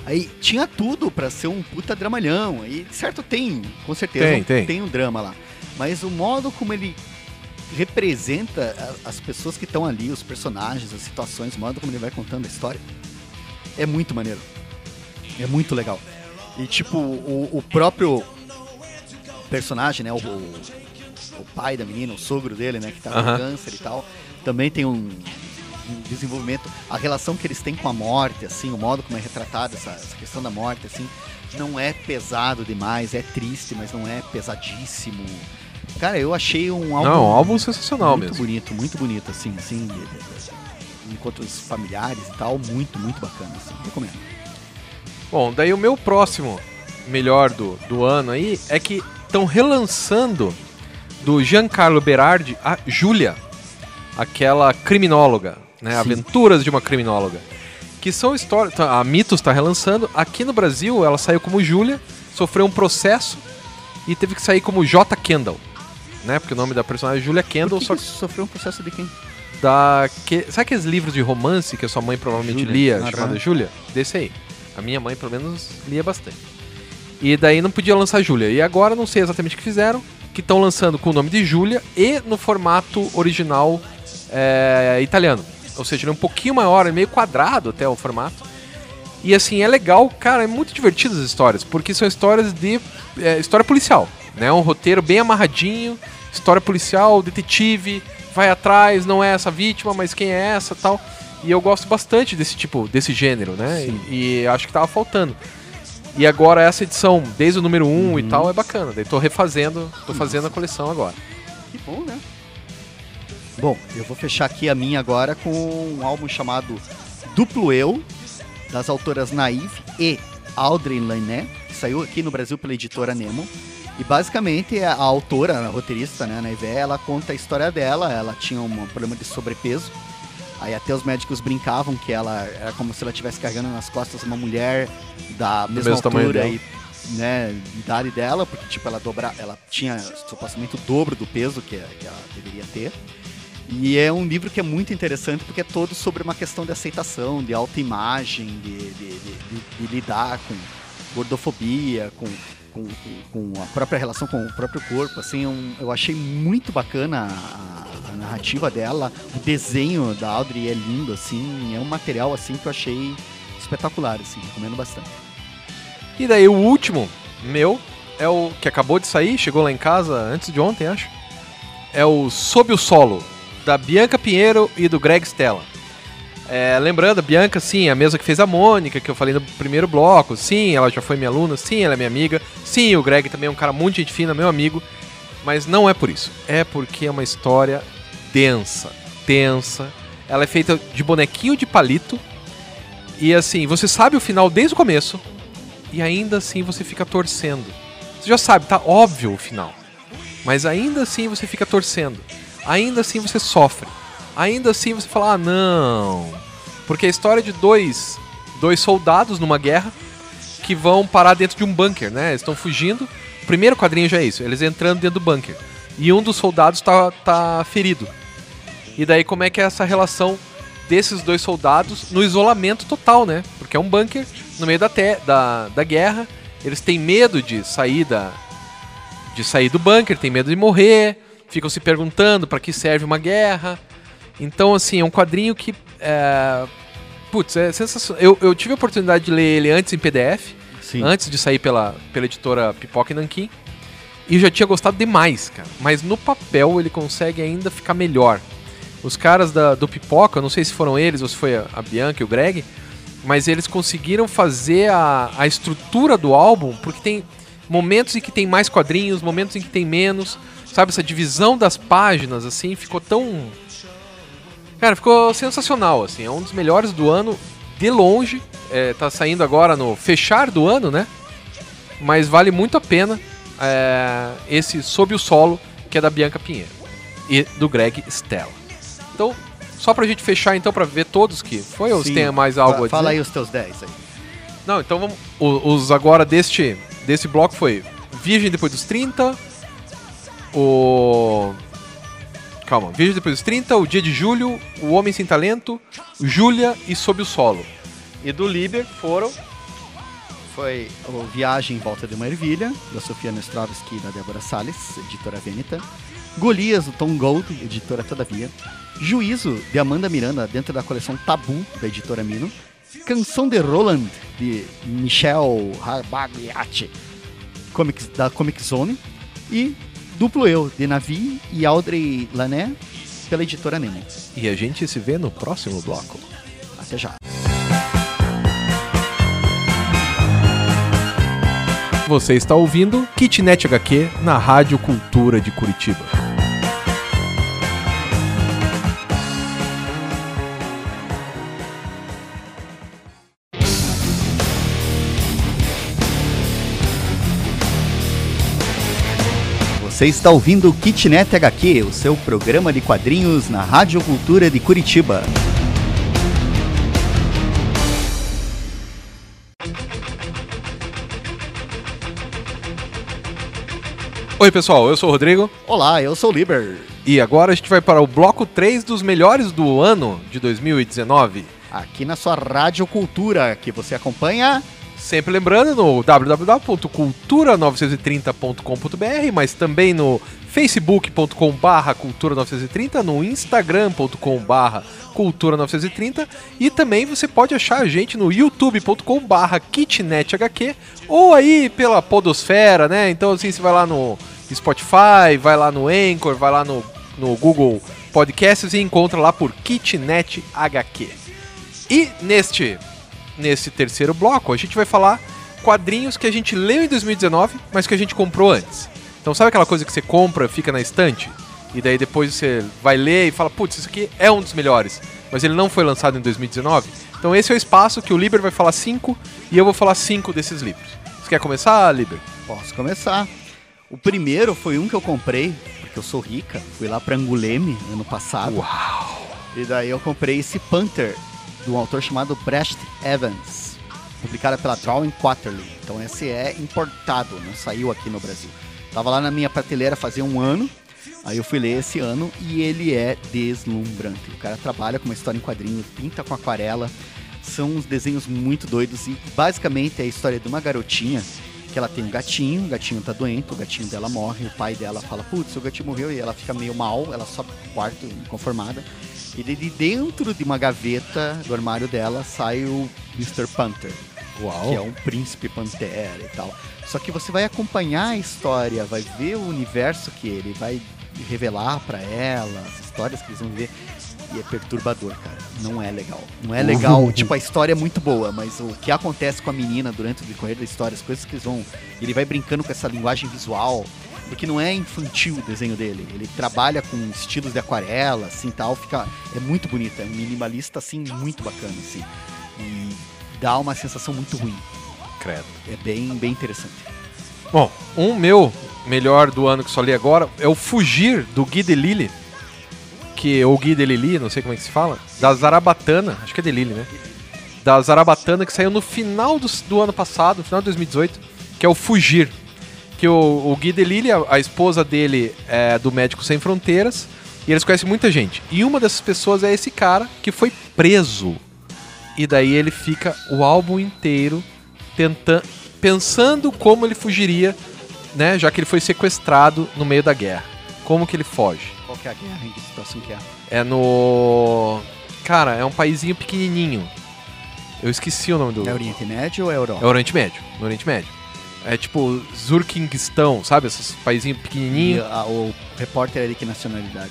Aí, tinha tudo pra ser um puta dramalhão. E, certo, tem, com certeza, Tem, tem. um drama lá. Mas o modo como ele representa a- as pessoas que estão ali, os personagens, as situações, o modo como ele vai contando a história, é muito maneiro. É muito legal. E, tipo, o, o próprio personagem, né? O, o, o pai da menina, o sogro dele, né? Que tá com Aham. câncer e tal. Também tem um, um desenvolvimento. A relação que eles têm com a morte, assim, o modo como é retratada essa, essa questão da morte, assim, não é pesado demais, é triste, mas não é pesadíssimo. Cara, eu achei um álbum. Não, um álbum sensacional muito mesmo. bonito, muito bonito, assim, assim. Encontros familiares e tal, muito, muito bacana, assim. Recomendo. Bom, daí o meu próximo melhor do, do ano aí é que estão relançando do Giancarlo Berardi a Júlia, aquela criminóloga, né? Sim. Aventuras de uma criminóloga. Que são histórias. tá, A Mitos está relançando. Aqui no Brasil ela saiu como Júlia, sofreu um processo e teve que sair como J. Kendall. Né? Porque o nome da personagem é Julia Kendall, Por que só que sofreu um processo de quem? da. Que, sabe aqueles livros de romance que a sua mãe provavelmente Júlia. lia, Aham. chamada Júlia? Desse aí. A minha mãe, pelo menos, lia bastante. E daí não podia lançar Júlia. E agora não sei exatamente o que fizeram, que estão lançando com o nome de Júlia e no formato original é, italiano. Ou seja, ele é um pouquinho maior, é meio quadrado até o formato. E assim, é legal, cara, é muito divertido as histórias, porque são histórias de. é, história policial, né? Um roteiro bem amarradinho, história policial, detetive, vai atrás, não é essa vítima, mas quem é essa tal. E eu gosto bastante desse tipo, desse gênero, né? E, e acho que tava faltando. E agora essa edição, desde o número 1 um e Uhum. tal, é bacana. Daí tô refazendo, tô fazendo a coleção agora. Que bom, né? Bom, eu vou fechar aqui a minha agora com um álbum chamado Duplo Eu, das autoras Naive e Audrey Lané, que saiu aqui no Brasil pela editora Nemo. E basicamente a autora, a roteirista, né, a ela conta a história dela. Ela tinha um problema de sobrepeso. Aí até os médicos brincavam que ela era como se ela estivesse carregando nas costas uma mulher da mesma mesmo altura e né, idade dela, porque tipo ela dobra, ela tinha supostamente o dobro do peso que, que ela deveria ter. E é um livro que é muito interessante porque é todo sobre uma questão de aceitação, de autoimagem, de, de, de, de- de lidar com gordofobia, com, com, com- a própria relação com o próprio corpo. Assim, um- eu achei muito bacana a, a narrativa dela, o desenho da Audrey é lindo, assim, é um material assim que eu achei espetacular, assim, recomendo bastante. E daí o último meu é o que acabou de sair, chegou lá em casa antes de ontem, acho. É o Sob o Solo, da Bianca Pinheiro e do Greg Stella. É, lembrando, a Bianca, sim, a mesma que fez a Mônica, que eu falei no primeiro bloco. Sim, ela já foi minha aluna. Sim, ela é minha amiga. Sim, o Greg também é um cara muito gente fina, meu amigo. Mas não é por isso. É porque é uma história densa. tensa. Ela é feita de bonequinho de palito. E assim, você sabe o final desde o começo. E ainda assim você fica torcendo. Você já sabe, tá óbvio o final. Mas ainda assim você fica torcendo. Ainda assim você sofre. Ainda assim você fala, ah não. Porque a história de dois, dois soldados numa guerra que vão parar dentro de um bunker, né? Eles estão fugindo. O primeiro quadrinho já é isso, eles entrando dentro do bunker. E um dos soldados tá, tá ferido. E daí como é que é essa relação desses dois soldados no isolamento total, né? Porque é um bunker no meio da, da, da guerra. Eles têm medo de sair da, de sair do bunker, têm medo de morrer, ficam se perguntando para que serve uma guerra. Então, assim, é um quadrinho que. É... Putz, é sensacional. Eu, eu tive a oportunidade de ler ele antes em PDF, Sim. antes de sair pela, pela editora Pipoca e Nankin. E eu já tinha gostado demais, cara. Mas no papel ele consegue ainda ficar melhor. Os caras da, do Pipoca, não sei se foram eles ou se foi a, a Bianca e o Greg, mas eles conseguiram fazer a, a estrutura do álbum, porque tem momentos em que tem mais quadrinhos, momentos em que tem menos, sabe? Essa divisão das páginas, assim, ficou tão. Cara, ficou sensacional, assim. É um dos melhores do ano, de longe. É, tá saindo agora no fechar do ano, né? Mas vale muito a pena é, esse Sob o Solo, que é da Bianca Pinheiro. E do Greg Stella. Então, só pra gente fechar então, pra ver todos que foi, ou se tem mais algo a Fala dizer? aí os teus 10 aí. Não, então vamos. Os agora deste, desse bloco foi Virgem depois dos 30. O. Calma, Virgem depois dos 30, O Dia de Julho, O Homem Sem Talento, Júlia e Sob o Solo. E do Liber foram. Foi o Viagem em Volta de uma Ervilha, da Sofia Nestrovski e da Débora Salles, editora Veneta. Golias, do Tom Gold, editora Todavia. Juízo, de Amanda Miranda, dentro da coleção Tabu, da editora Mino. Canção de Roland, de Michel Rabagliati, comics, da Comic Zone. E Duplo Eu, de Navi e Audrey Lané, pela editora Nemo. E a gente se vê no próximo bloco. Até já. Você está ouvindo Kitnet HQ na Rádio Cultura de Curitiba. Você está ouvindo o Kitnet HQ, o seu programa de quadrinhos na Rádio Cultura de Curitiba. Oi, pessoal, eu sou o Rodrigo. Olá, eu sou o Liber. E agora a gente vai para o bloco 3 dos melhores do ano de 2019. Aqui na sua Rádio Cultura, que você acompanha. Sempre lembrando no www.cultura930.com.br, mas também no facebook.com/barra cultura930, no instagram.com/barra cultura930 e também você pode achar a gente no youtube.com/barra kitnethq ou aí pela podosfera, né? Então assim, você vai lá no Spotify, vai lá no Anchor, vai lá no, no Google Podcasts e encontra lá por Kitnet HQ. E neste nesse terceiro bloco, a gente vai falar quadrinhos que a gente leu em 2019, mas que a gente comprou antes. Então sabe aquela coisa que você compra, fica na estante, e daí depois você vai ler e fala, putz, isso aqui é um dos melhores, mas ele não foi lançado em 2019? Então esse é o espaço que o Liber vai falar cinco e eu vou falar cinco desses livros. Você quer começar, Liber? Posso começar. O primeiro foi um que eu comprei, porque eu sou rica. Fui lá pra Anguleme ano passado. Uau! E daí eu comprei esse Panther, de um autor chamado Brecht Evans, publicada pela Drawing Quarterly. Então esse é importado, não saiu aqui no Brasil. Tava lá na minha prateleira fazia um ano, aí eu fui ler esse ano e ele é deslumbrante. O cara trabalha com uma história em quadrinho, pinta com aquarela, são uns desenhos muito doidos e basicamente é a história de uma garotinha que ela tem um gatinho, o gatinho tá doente, o gatinho dela morre, o pai dela fala, putz, o gatinho morreu e ela fica meio mal, ela sobe pro quarto inconformada. E de dentro de uma gaveta do armário dela sai o Mr. Panther, Uau! que é um príncipe pantera e tal. Só que você vai acompanhar a história, vai ver o universo que ele vai revelar pra ela, as histórias que eles vão ver. E é perturbador, cara. não é legal. Não é legal, tipo, a história é muito boa, mas o que acontece com a menina durante o decorrer da história, as coisas que eles vão. Ele vai brincando com essa linguagem visual, porque não é infantil o desenho dele. Ele trabalha com estilos de aquarela, assim tal, fica. É muito bonito, é um minimalista assim, muito bacana, assim. E dá uma sensação muito ruim. Credo. É bem, bem interessante. Bom, um meu melhor do ano que só li agora é o Fugir do Gui de Lili. Que, ou Gui de Lili, não sei como é que se fala. Da Zarabatana, acho que é de Lili, né? Da Zarabatana que saiu no final do, do ano passado, no final de 2018, que é o Fugir. Que o, o Gui de Lili, a, a esposa dele é do Médico Sem Fronteiras, e eles conhecem muita gente. E uma dessas pessoas é esse cara que foi preso. E daí ele fica o álbum inteiro tentando, pensando como ele fugiria, né? Já que ele foi sequestrado no meio da guerra. Como que ele foge? Qual que é a guerra? Em que situação que é? É no. Cara, é um paizinho pequenininho. Eu esqueci o nome do. É Oriente Médio ou é Europa? É Oriente Médio. No Oriente Médio. É tipo Zurkinguistão, sabe? Esses paizinhos E pequenininhos. a- o repórter é de que nacionalidade?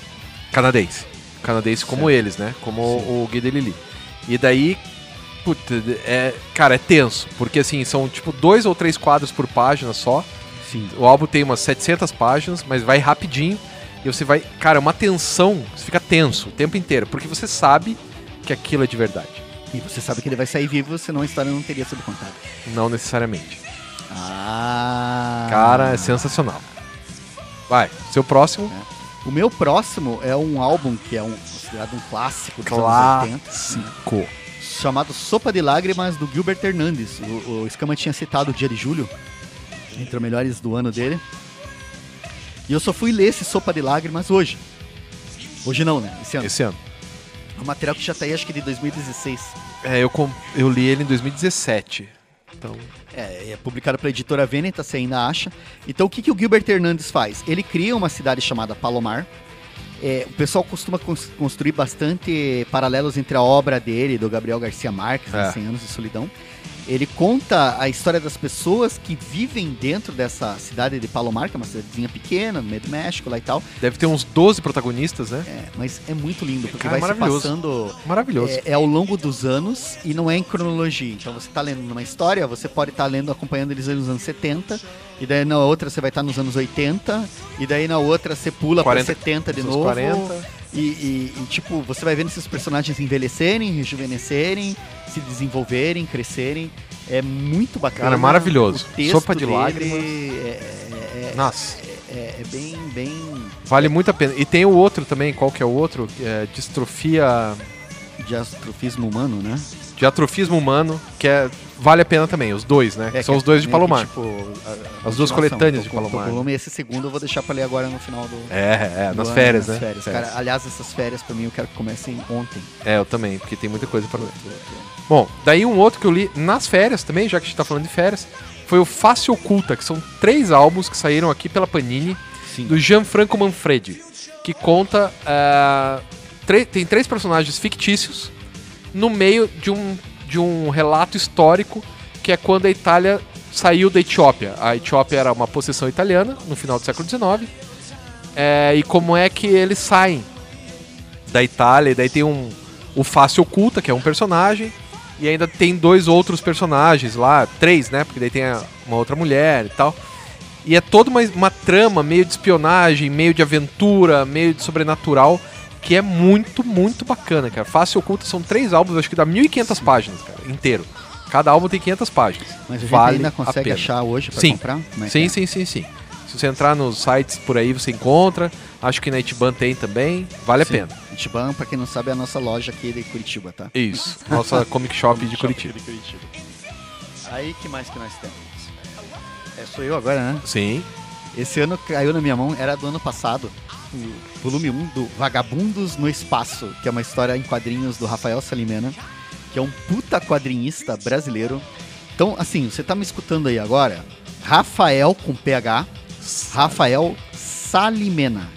Canadense. Canadense como Certo. eles, né? Como o Guy Lili. E daí, puta, é, cara, é tenso, porque assim, são tipo dois ou três quadros por página só. Sim. O álbum tem umas 700 páginas, mas vai rapidinho. E você vai, cara, é uma tensão, você fica tenso o tempo inteiro, porque você sabe que aquilo é de verdade. E você sabe que ele vai sair vivo, senão a história não teria sido contada. Não necessariamente. Ah. Cara, é sensacional. Vai, seu próximo. O meu próximo é um álbum que é um, considerado um clássico dos anos 80, Clássico. chamado Sopa de Lágrimas, do Gilbert Hernandes. O, o Scama tinha citado o dia de julho, entre os melhores do ano dele. E eu só fui ler esse Sopa de Lágrimas hoje. Hoje não, né? Esse ano. Esse ano. É um material que já tá aí, acho que de 2016. É, eu, com- eu li ele em 2017. Então, É, é publicado pela editora Veneta, você ainda acha. Então, o que, que o Gilbert Hernandes faz? Ele cria uma cidade chamada Palomar. É, o pessoal costuma cons- construir bastante paralelos entre a obra dele, do Gabriel Garcia Marques, É. né, 100 Anos de Solidão. Ele conta a história das pessoas que vivem dentro dessa cidade de Palomar, que é uma cidadezinha pequena, no meio do México lá e tal. deve ter uns 12 protagonistas, né? É, mas é muito lindo, porque Cara, vai se passando Maravilhoso. é, é ao longo dos anos e não é em cronologia. Então você tá lendo numa história, você pode estar lendo, acompanhando eles nos anos 70, e daí na outra você vai estar nos anos 80, e daí na outra você pula para 40, 70 de novo. 40. E, e- e, tipo, você vai vendo esses personagens envelhecerem, rejuvenescerem, se desenvolverem, crescerem. É muito bacana. Cara, maravilhoso. O texto Sopa de lágrimas. É, é- Nossa, é- é bem, bem vale muito a pena. E tem o outro também, qual que é o outro? É distrofia de astrofismo humano, né? de atrofismo humano, que é vale a pena também, os dois, né? É, São que os dois de que, Palomar. tipo, a- a As duas coletâneas de Palomar. volume, esse segundo eu vou deixar pra ler agora no final do. É, é, do nas ano, férias, nas né? Férias. Férias. Cara, aliás, essas férias pra mim eu quero que comecem ontem. É, eu também, porque tem muita coisa pra ler. Bom, daí um outro que eu li nas férias também, já que a gente tá falando de férias, foi o Face Oculta, que são três álbuns que saíram aqui pela Panini, Sim. do Gianfranco Manfredi, que conta. é, tre- tem três personagens fictícios no meio de um, de um relato histórico que é quando a Itália saiu da Etiópia. A Etiópia era uma possessão italiana no final do século XIX. é, e como é que eles saem da Itália. E daí tem um, o Face Oculta, que é um personagem. E ainda tem dois outros personagens lá, três, né? Porque daí tem a- uma outra mulher e tal. E é toda uma, uma trama meio de espionagem, meio de aventura, meio de sobrenatural, que é muito, muito bacana, cara. Face Oculta são três álbuns, acho que dá 1.500 páginas, cara, inteiro. Cada álbum tem 500 páginas. Mas a gente Vale ainda consegue achar hoje pra Sim. comprar? É Sim, é? sim, sim, sim. Se você entrar nos sites por aí, você encontra. Acho que na Itiban tem também. Vale Sim. a pena. Itiban, pra quem não sabe, é a nossa loja aqui de Curitiba, tá? Isso. Nossa *laughs* Comic Shop de Curitiba. Aí, que mais que nós temos? É, sou eu agora, né? Sim. Esse ano caiu na minha mão, era do ano passado, volume 1 do Vagabundos no Espaço, que é uma história em quadrinhos do Rafael Salimena, que é um puta quadrinhista brasileiro. Então, assim, você tá me escutando aí agora? Rafael com PH, Rafael Salimena,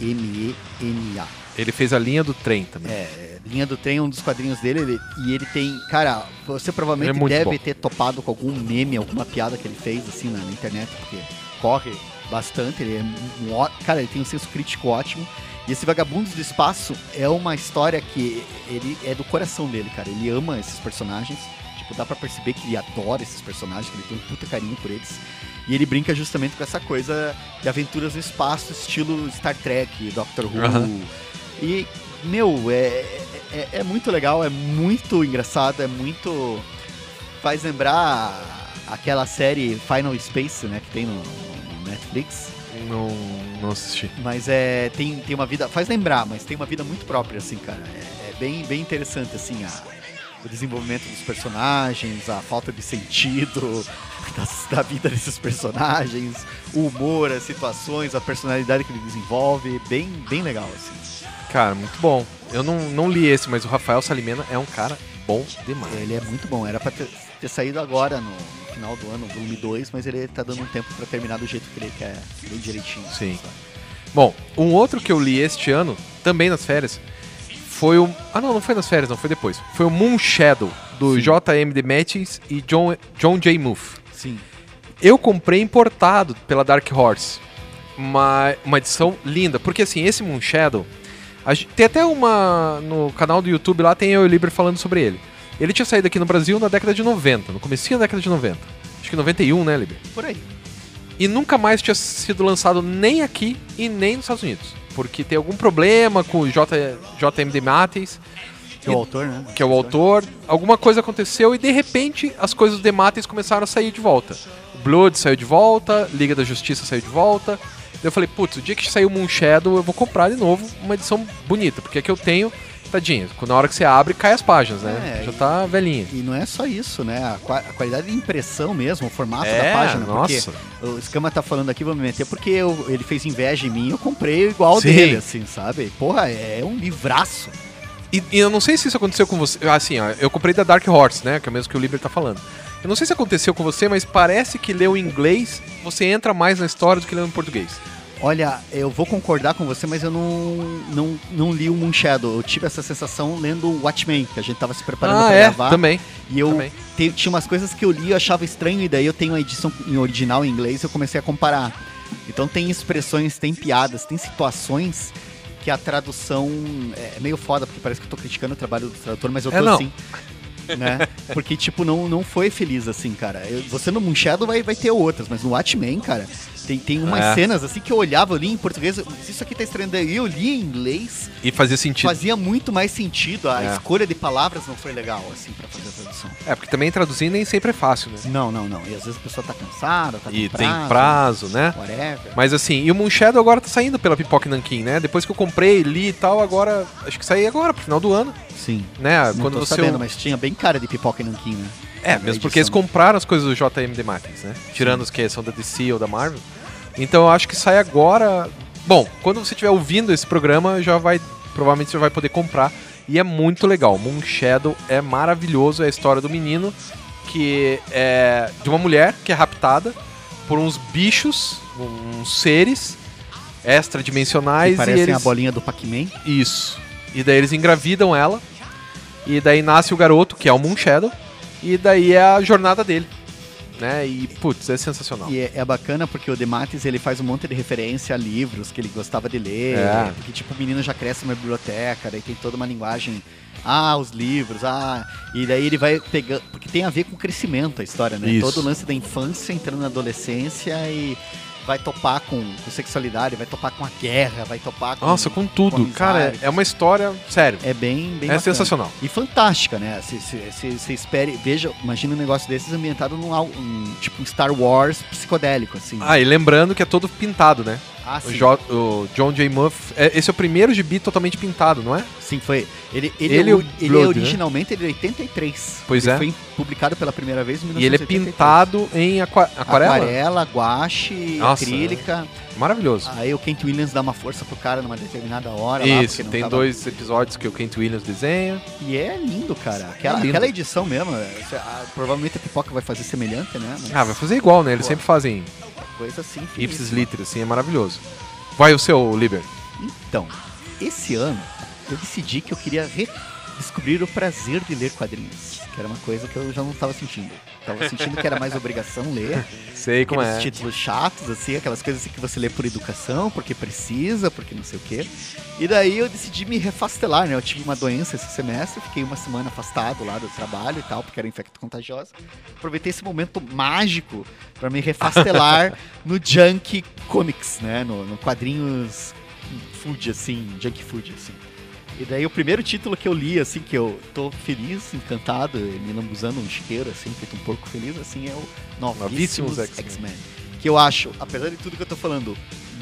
S-A-L-I-M-E-N-A. Ele fez a linha do trem também. É, linha do trem é um dos quadrinhos dele, ele- e ele tem, cara, você provavelmente é deve bom. ter topado com algum meme, alguma piada que ele fez assim na, na internet, porque corre bastante, ele é um, ó- cara, ele tem um senso crítico ótimo. E esse Vagabundos do Espaço é uma história que ele é do coração dele, cara. Ele ama esses personagens. Tipo, dá pra perceber que ele adora esses personagens, que ele tem um puta carinho por eles. E ele brinca justamente com essa coisa de aventuras no espaço, estilo Star Trek, Doctor Who. Aham. E, meu, é, é, é muito legal, é muito engraçado, é muito. Faz lembrar aquela série Final Space, né, que tem no Netflix. Não, não assisti. Mas é, tem, tem uma vida. Faz lembrar, mas tem uma vida muito própria, assim, cara. É, é bem, bem interessante, assim, a, o desenvolvimento dos personagens, a falta de sentido *laughs* das- da vida desses personagens, o humor, as situações, a personalidade que ele desenvolve. Bem, bem legal, assim. Cara, muito bom. Eu não, não li esse, mas o Rafael Salimena é um cara bom demais. Ele é muito bom. Era pra ter, ter saído agora no, no final do ano, volume 2, mas ele tá dando um tempo pra terminar do jeito que ele quer, bem direitinho. Sim. sabe? Bom, um outro que eu li este ano, também nas férias, foi o. Ah, não, não foi nas férias, não, foi depois. Foi o Moon Shadow, do. J.M. de Mattis e John, John J. Muth. Sim. Eu comprei importado pela Dark Horse. Uma, uma edição linda, porque assim, esse Moon Shadow. a gen- tem até uma. No canal do YouTube lá tem eu e o Liber falando sobre ele. Ele tinha saído aqui no Brasil na década de 90, no comecinho da década de 90. Acho que 91, né, Liber? Por aí. e nunca mais tinha sido lançado nem aqui e nem nos Estados Unidos. Porque tem algum problema com o J, JMD Matis, Que é o autor, né? que é o autor, alguma coisa aconteceu e de repente as coisas do Dematis começaram a sair de volta. O Blood saiu de volta, Liga da Justiça saiu de volta. Daí eu falei, putz, o dia que sair o Moon Shadow eu vou comprar de novo uma edição bonita, porque a que eu tenho, tadinha, na hora que você abre cai as páginas, né? É, Já tá velhinha. E não é só isso, né? A, qua- a qualidade de impressão mesmo, o formato É, da página. nossa. Porque o Scama tá falando aqui, vou me meter, porque eu- ele fez inveja em mim eu comprei igual Sim. dele, assim, sabe? Porra, é um livraço. E, e eu não sei se isso aconteceu com você. Assim, ó, eu comprei da Dark Horse, né? Que é o mesmo que o Liber tá falando. Eu não sei se aconteceu com você, mas parece que leu em inglês, você entra mais na história do que leu em português. Olha, eu vou concordar com você, mas eu não, não, não li o Moon Shadow. Eu tive essa sensação lendo o Watchmen, que a gente tava se preparando ah, pra é, gravar. também. E eu também. te- tinha umas coisas que eu li e achava estranho, e daí eu tenho a edição em original em inglês e eu comecei a comparar. Então tem expressões, tem piadas, tem situações que a tradução é meio foda, porque parece que eu tô criticando o trabalho do tradutor, mas eu tô É, não. assim. Né? *laughs* Porque, tipo, não, não foi feliz assim, cara. Eu- você no Moon Shadow vai, vai ter outras, mas no Watchmen, cara, tem, tem umas É. cenas assim que eu olhava, eu li em português, isso aqui tá estranho, daí eu li em inglês, E fazia sentido. fazia muito mais sentido, a É. escolha de palavras não foi legal, assim, pra fazer a tradução. É, porque também traduzir nem sempre é fácil, né? Não, não, não. E às vezes a pessoa tá cansada, tá E prazo, tem prazo, né? Whatever. Mas assim, e o Moon Shadow agora tá saindo pela Pipoca Nankin, né? Depois que eu comprei, li e tal, agora. Acho que sai agora, pro final do ano, Sim. né? Não Quando tô você. sabendo, mas tinha bem cara de pipoca nanquim, né? É, mesmo porque eles compraram as coisas do JMD Martins, né? Tirando os que são da DC ou da Marvel. Então eu acho que sai agora. Bom, quando você estiver ouvindo esse programa, já vai. Provavelmente você vai poder comprar. E é muito legal. Moon Shadow é maravilhoso. É a história do menino que é de uma mulher que é raptada por uns bichos, uns seres extradimensionais Que parecem e eles a bolinha do Pac-Man. isso. E daí eles engravidam ela. E daí nasce o garoto, que é o Moon Shadow. E daí é a jornada dele. Né? E, putz, é sensacional. E é, é bacana porque o Dematis ele faz um monte de referência a livros que ele gostava de ler. É. Porque, tipo, o menino já cresce numa biblioteca, daí tem toda uma linguagem. Ah, os livros, ah. E daí ele vai pegando. Porque tem a ver com crescimento a história, né? Isso. Todo o lance da infância entrando na adolescência e vai topar com, com sexualidade, vai topar com a guerra, vai topar com. Nossa, com tudo. com Cara, é- uma história, sério. É bem, bem É bacana. sensacional. E fantástica, né? Se se- se- se espere, veja, imagina um negócio desses ambientado num um, tipo um Star Wars psicodélico, assim. Ah, e lembrando que é todo pintado, né? Ah, O. Jo- o John J. Muff. é- esse é o primeiro gibi totalmente pintado, não é? Sim, foi. Ele, ele, Ele é, o- ele Blood, é né? originalmente ele é 83. Pois ele é. foi publicado pela primeira vez em E ele é 1983. pintado em aqua- aquarela. Aquarela, guache, Nossa, acrílica. Maravilhoso. Aí o Kent Williams dá uma força pro cara numa determinada hora. lá, Isso, não tem tava- dois episódios que o Kent Williams desenha. E é lindo, cara. Aquela, É lindo. aquela edição mesmo. é, ah, provavelmente a pipoca vai fazer semelhante, né? Mas Ah, vai fazer igual, né? Eles Pô. sempre fazem coisa assim. ipsis literis, assim, é maravilhoso. Vai o seu, Liber. Então, esse ano eu decidi que eu queria re- descobrir o prazer de ler quadrinhos, que era uma coisa que eu já não estava sentindo. Tava sentindo que era mais obrigação ler. *laughs* Sei como aqueles é. títulos chatos, assim, aquelas coisas assim que você lê por educação, porque precisa, porque não sei o quê. E daí eu decidi me refastelar, né? Eu tive uma doença esse semestre, fiquei uma semana afastado lá do trabalho e tal, porque era infecto contagiosa. Aproveitei esse momento mágico para me refastelar *laughs* no Junk Comics, né? No, no quadrinhos food, assim, junk food, assim. E daí o primeiro título que eu li, assim, que eu tô feliz, encantado, me lambuzando um chiqueiro, assim, feito um porco feliz, assim, é o Novíssimos Novíssimos X-Men. Que eu acho, apesar de tudo que eu tô falando,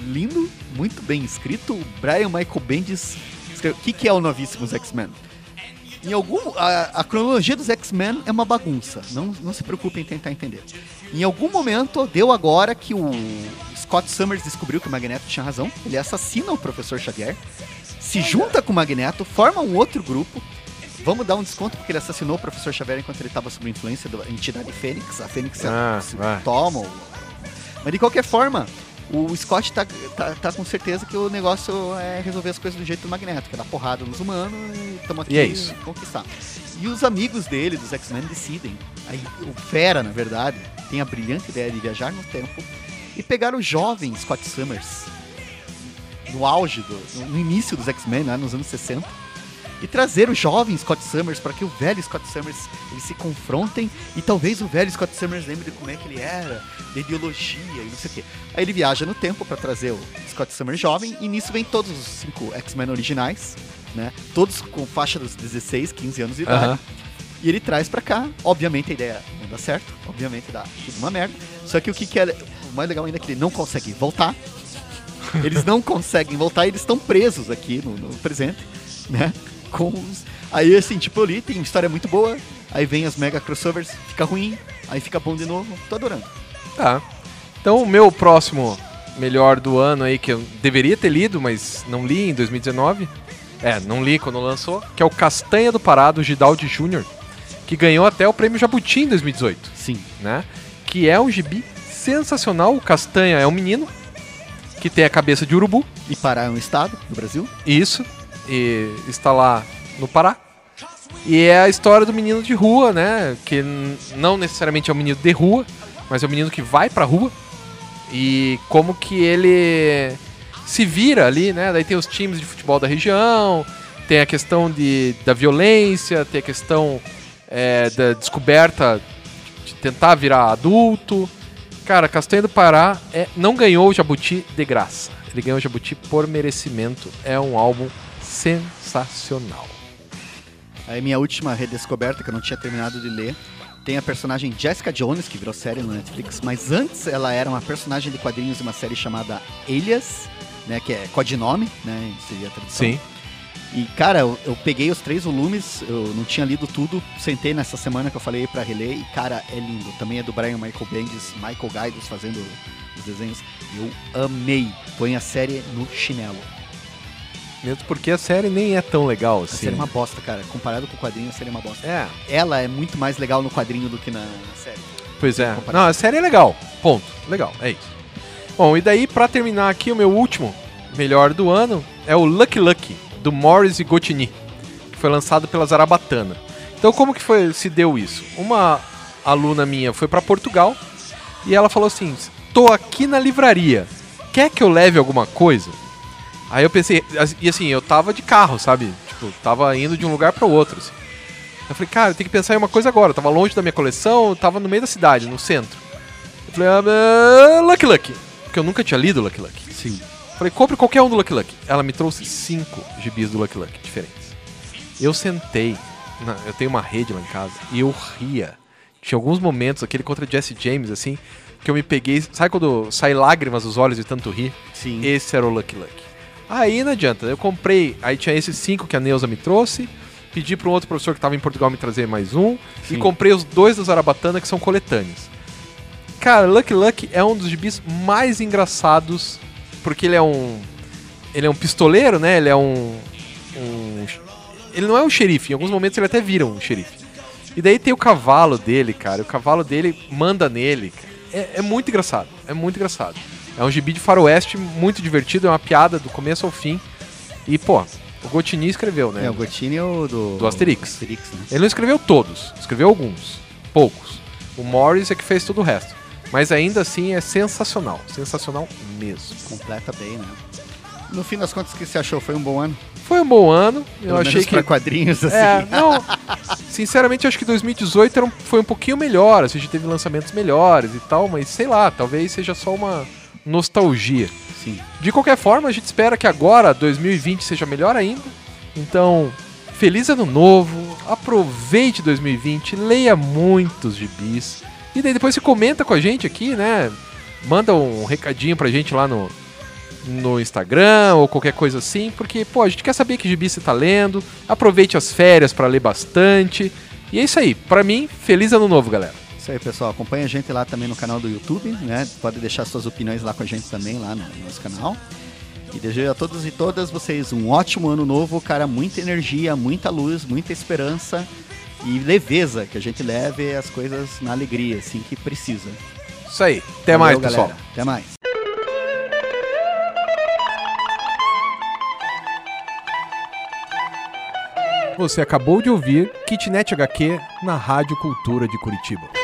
lindo, muito bem escrito, o Brian Michael Bendis escreveu. O que, que é o Novíssimos X-Men? Em algum. A, a cronologia dos X-Men é uma bagunça. Não, não se preocupe em tentar entender. Em algum momento, deu agora que o Scott Summers descobriu que o Magneto tinha razão. Ele assassina o Professor Xavier. Se junta com o Magneto, forma um outro grupo. Vamos dar um desconto porque ele assassinou o Professor Xavier enquanto ele estava sob influência da entidade Fênix. A Fênix Ah, se vai. toma. Mas de qualquer forma, o Scott tá, tá, tá com certeza que o negócio é resolver as coisas do jeito do Magneto, que é dar porrada nos humanos e estamos aqui E é isso. conquistar. E os amigos dele, dos X-Men, decidem. Aí o Fera, na verdade, tem a brilhante ideia de viajar no tempo e pegar o jovem Scott Summers no auge, do, no início dos X-Men, lá nos anos 60, e trazer o jovem Scott Summers para que o velho Scott Summers eles se confrontem e talvez o velho Scott Summers lembre de como é que ele era, da ideologia e não sei o quê. Aí ele viaja no tempo para trazer o Scott Summers jovem e nisso vem todos os cinco X-Men originais, né? Todos com faixa dos 16, 15 anos de idade. E ele traz pra cá, obviamente a ideia não dá certo, obviamente dá tudo uma merda. Só que o que, que é o mais legal ainda é que ele não consegue voltar. Eles não conseguem voltar, eles estão presos aqui no, no presente, né? Com os... Aí assim, tipo ali, tem história muito boa, aí vem as mega crossovers, fica ruim, aí fica bom de novo, tô adorando. Tá. Então o meu próximo melhor do ano aí, que eu deveria ter lido, mas não li em 2019. É, não li quando lançou, que é o Castanha do Parado, Gidaldi Jr., que ganhou até o prêmio Jabuti em 2018, Sim. né? Que é um gibi sensacional. O Castanha é um menino que tem a cabeça de urubu, E Pará é um estado no Brasil? isso, e está lá no Pará. E é a história do menino de rua, né? Que não necessariamente é um menino de rua, mas é um menino que vai pra rua. E como que ele se vira ali, né? Daí tem os times de futebol da região, tem a questão de, da violência, tem a questão é, da descoberta de tentar virar adulto. Cara, Castanha do Pará é, não ganhou o Jabuti de graça. Ele ganhou o Jabuti por merecimento. É um álbum sensacional. Aí minha última redescoberta, que eu não tinha terminado de ler, tem a personagem Jessica Jones, que virou série no Netflix, mas antes ela era uma personagem de quadrinhos de uma série chamada Elias, né, que é codinome, né, seria a tradução. E, cara, eu, eu peguei os três volumes, eu não tinha lido tudo, sentei nessa semana que eu falei pra reler, e, cara, é lindo. Também é do Brian Michael Bendis, Michael Gaidos fazendo os desenhos. Eu amei. Põe a série no chinelo. Mesmo porque a série nem é tão legal A assim. série é uma bosta, cara. Comparado com o quadrinho, a série é uma bosta. É, Ela é muito mais legal no quadrinho do que na, na série. pois é. Não, a série é legal. Ponto. Legal, é isso. Bom, e daí, pra terminar aqui, o meu último melhor do ano é o Lucky Lucky, do Morris e Gotini, que foi lançado pela Zarabatana. Então, como que foi, se deu isso? Uma aluna minha foi pra Portugal e ela falou assim: tô aqui na livraria, quer que eu leve alguma coisa? Aí eu pensei, e assim, eu tava de carro, sabe? Tipo, tava indo de um lugar para outro. assim. Eu falei, cara, eu tenho que pensar em uma coisa agora. Eu tava longe da minha coleção, tava no meio da cidade, no centro. Eu falei, ah, Lucky Lucky. Porque eu nunca tinha lido Lucky Lucky. Sim. Falei, compre qualquer um do Lucky Lucky. Ela me trouxe cinco gibis do Lucky Lucky diferentes. Eu sentei, na- eu tenho uma rede lá em casa, e eu ria. Tinha alguns momentos, aquele contra Jesse James, assim, que eu me peguei. Sabe quando sai lágrimas dos olhos de tanto rir? Sim. Esse era o Lucky Lucky. Aí não adianta, eu comprei, aí tinha esses cinco que a Neuza me trouxe, pedi para um outro professor que estava em Portugal me trazer mais um, Sim. e comprei os dois do Zarabatana que são coletâneos. Cara, Lucky Lucky é um dos gibis mais engraçados, porque ele é um. Ele é um pistoleiro, né? Ele é um. um ele não é um xerife, em alguns momentos ele até vira um xerife. E daí tem o cavalo dele, cara. O cavalo dele manda nele. É, é muito engraçado. É muito engraçado. É um gibi de faroeste muito divertido, é uma piada do começo ao fim. E, pô, O Gotini escreveu, né? É, o Gotini é o do... Do Asterix. Asterix, né? Ele não escreveu todos, escreveu alguns, poucos. O Morris é que fez todo o resto. Mas ainda assim é sensacional, sensacional mesmo. Completa bem, né? No fim das contas, o que você achou? Foi um bom ano? Foi um bom ano, eu Pelo achei menos que... quadrinhos, assim. É, não. Sinceramente, eu acho que 2018 era um- foi um pouquinho melhor. A gente teve lançamentos melhores e tal, mas sei lá, talvez seja só uma nostalgia. Sim. De qualquer forma, a gente espera que agora, 2020, seja melhor ainda. Então, feliz ano novo, aproveite 2020, leia muitos gibis. E daí depois você comenta com a gente aqui, né? Manda um recadinho pra gente lá no, no Instagram ou qualquer coisa assim, porque, pô, a gente quer saber que gibi você tá lendo. Aproveite as férias pra ler bastante. E é isso aí. Pra mim, feliz ano novo, galera. Isso aí, pessoal. Acompanha a gente lá também no canal do YouTube, né? Pode deixar suas opiniões lá com a gente também, lá no nosso canal. E desejo a todos e todas vocês um ótimo ano novo, cara. Muita energia, muita luz, muita esperança e leveza que a gente leve as coisas na alegria, assim, que precisa. Isso aí. Até Valeu, mais, pessoal. galera. Até mais. Você acabou de ouvir Kitnet HQ na Rádio Cultura de Curitiba.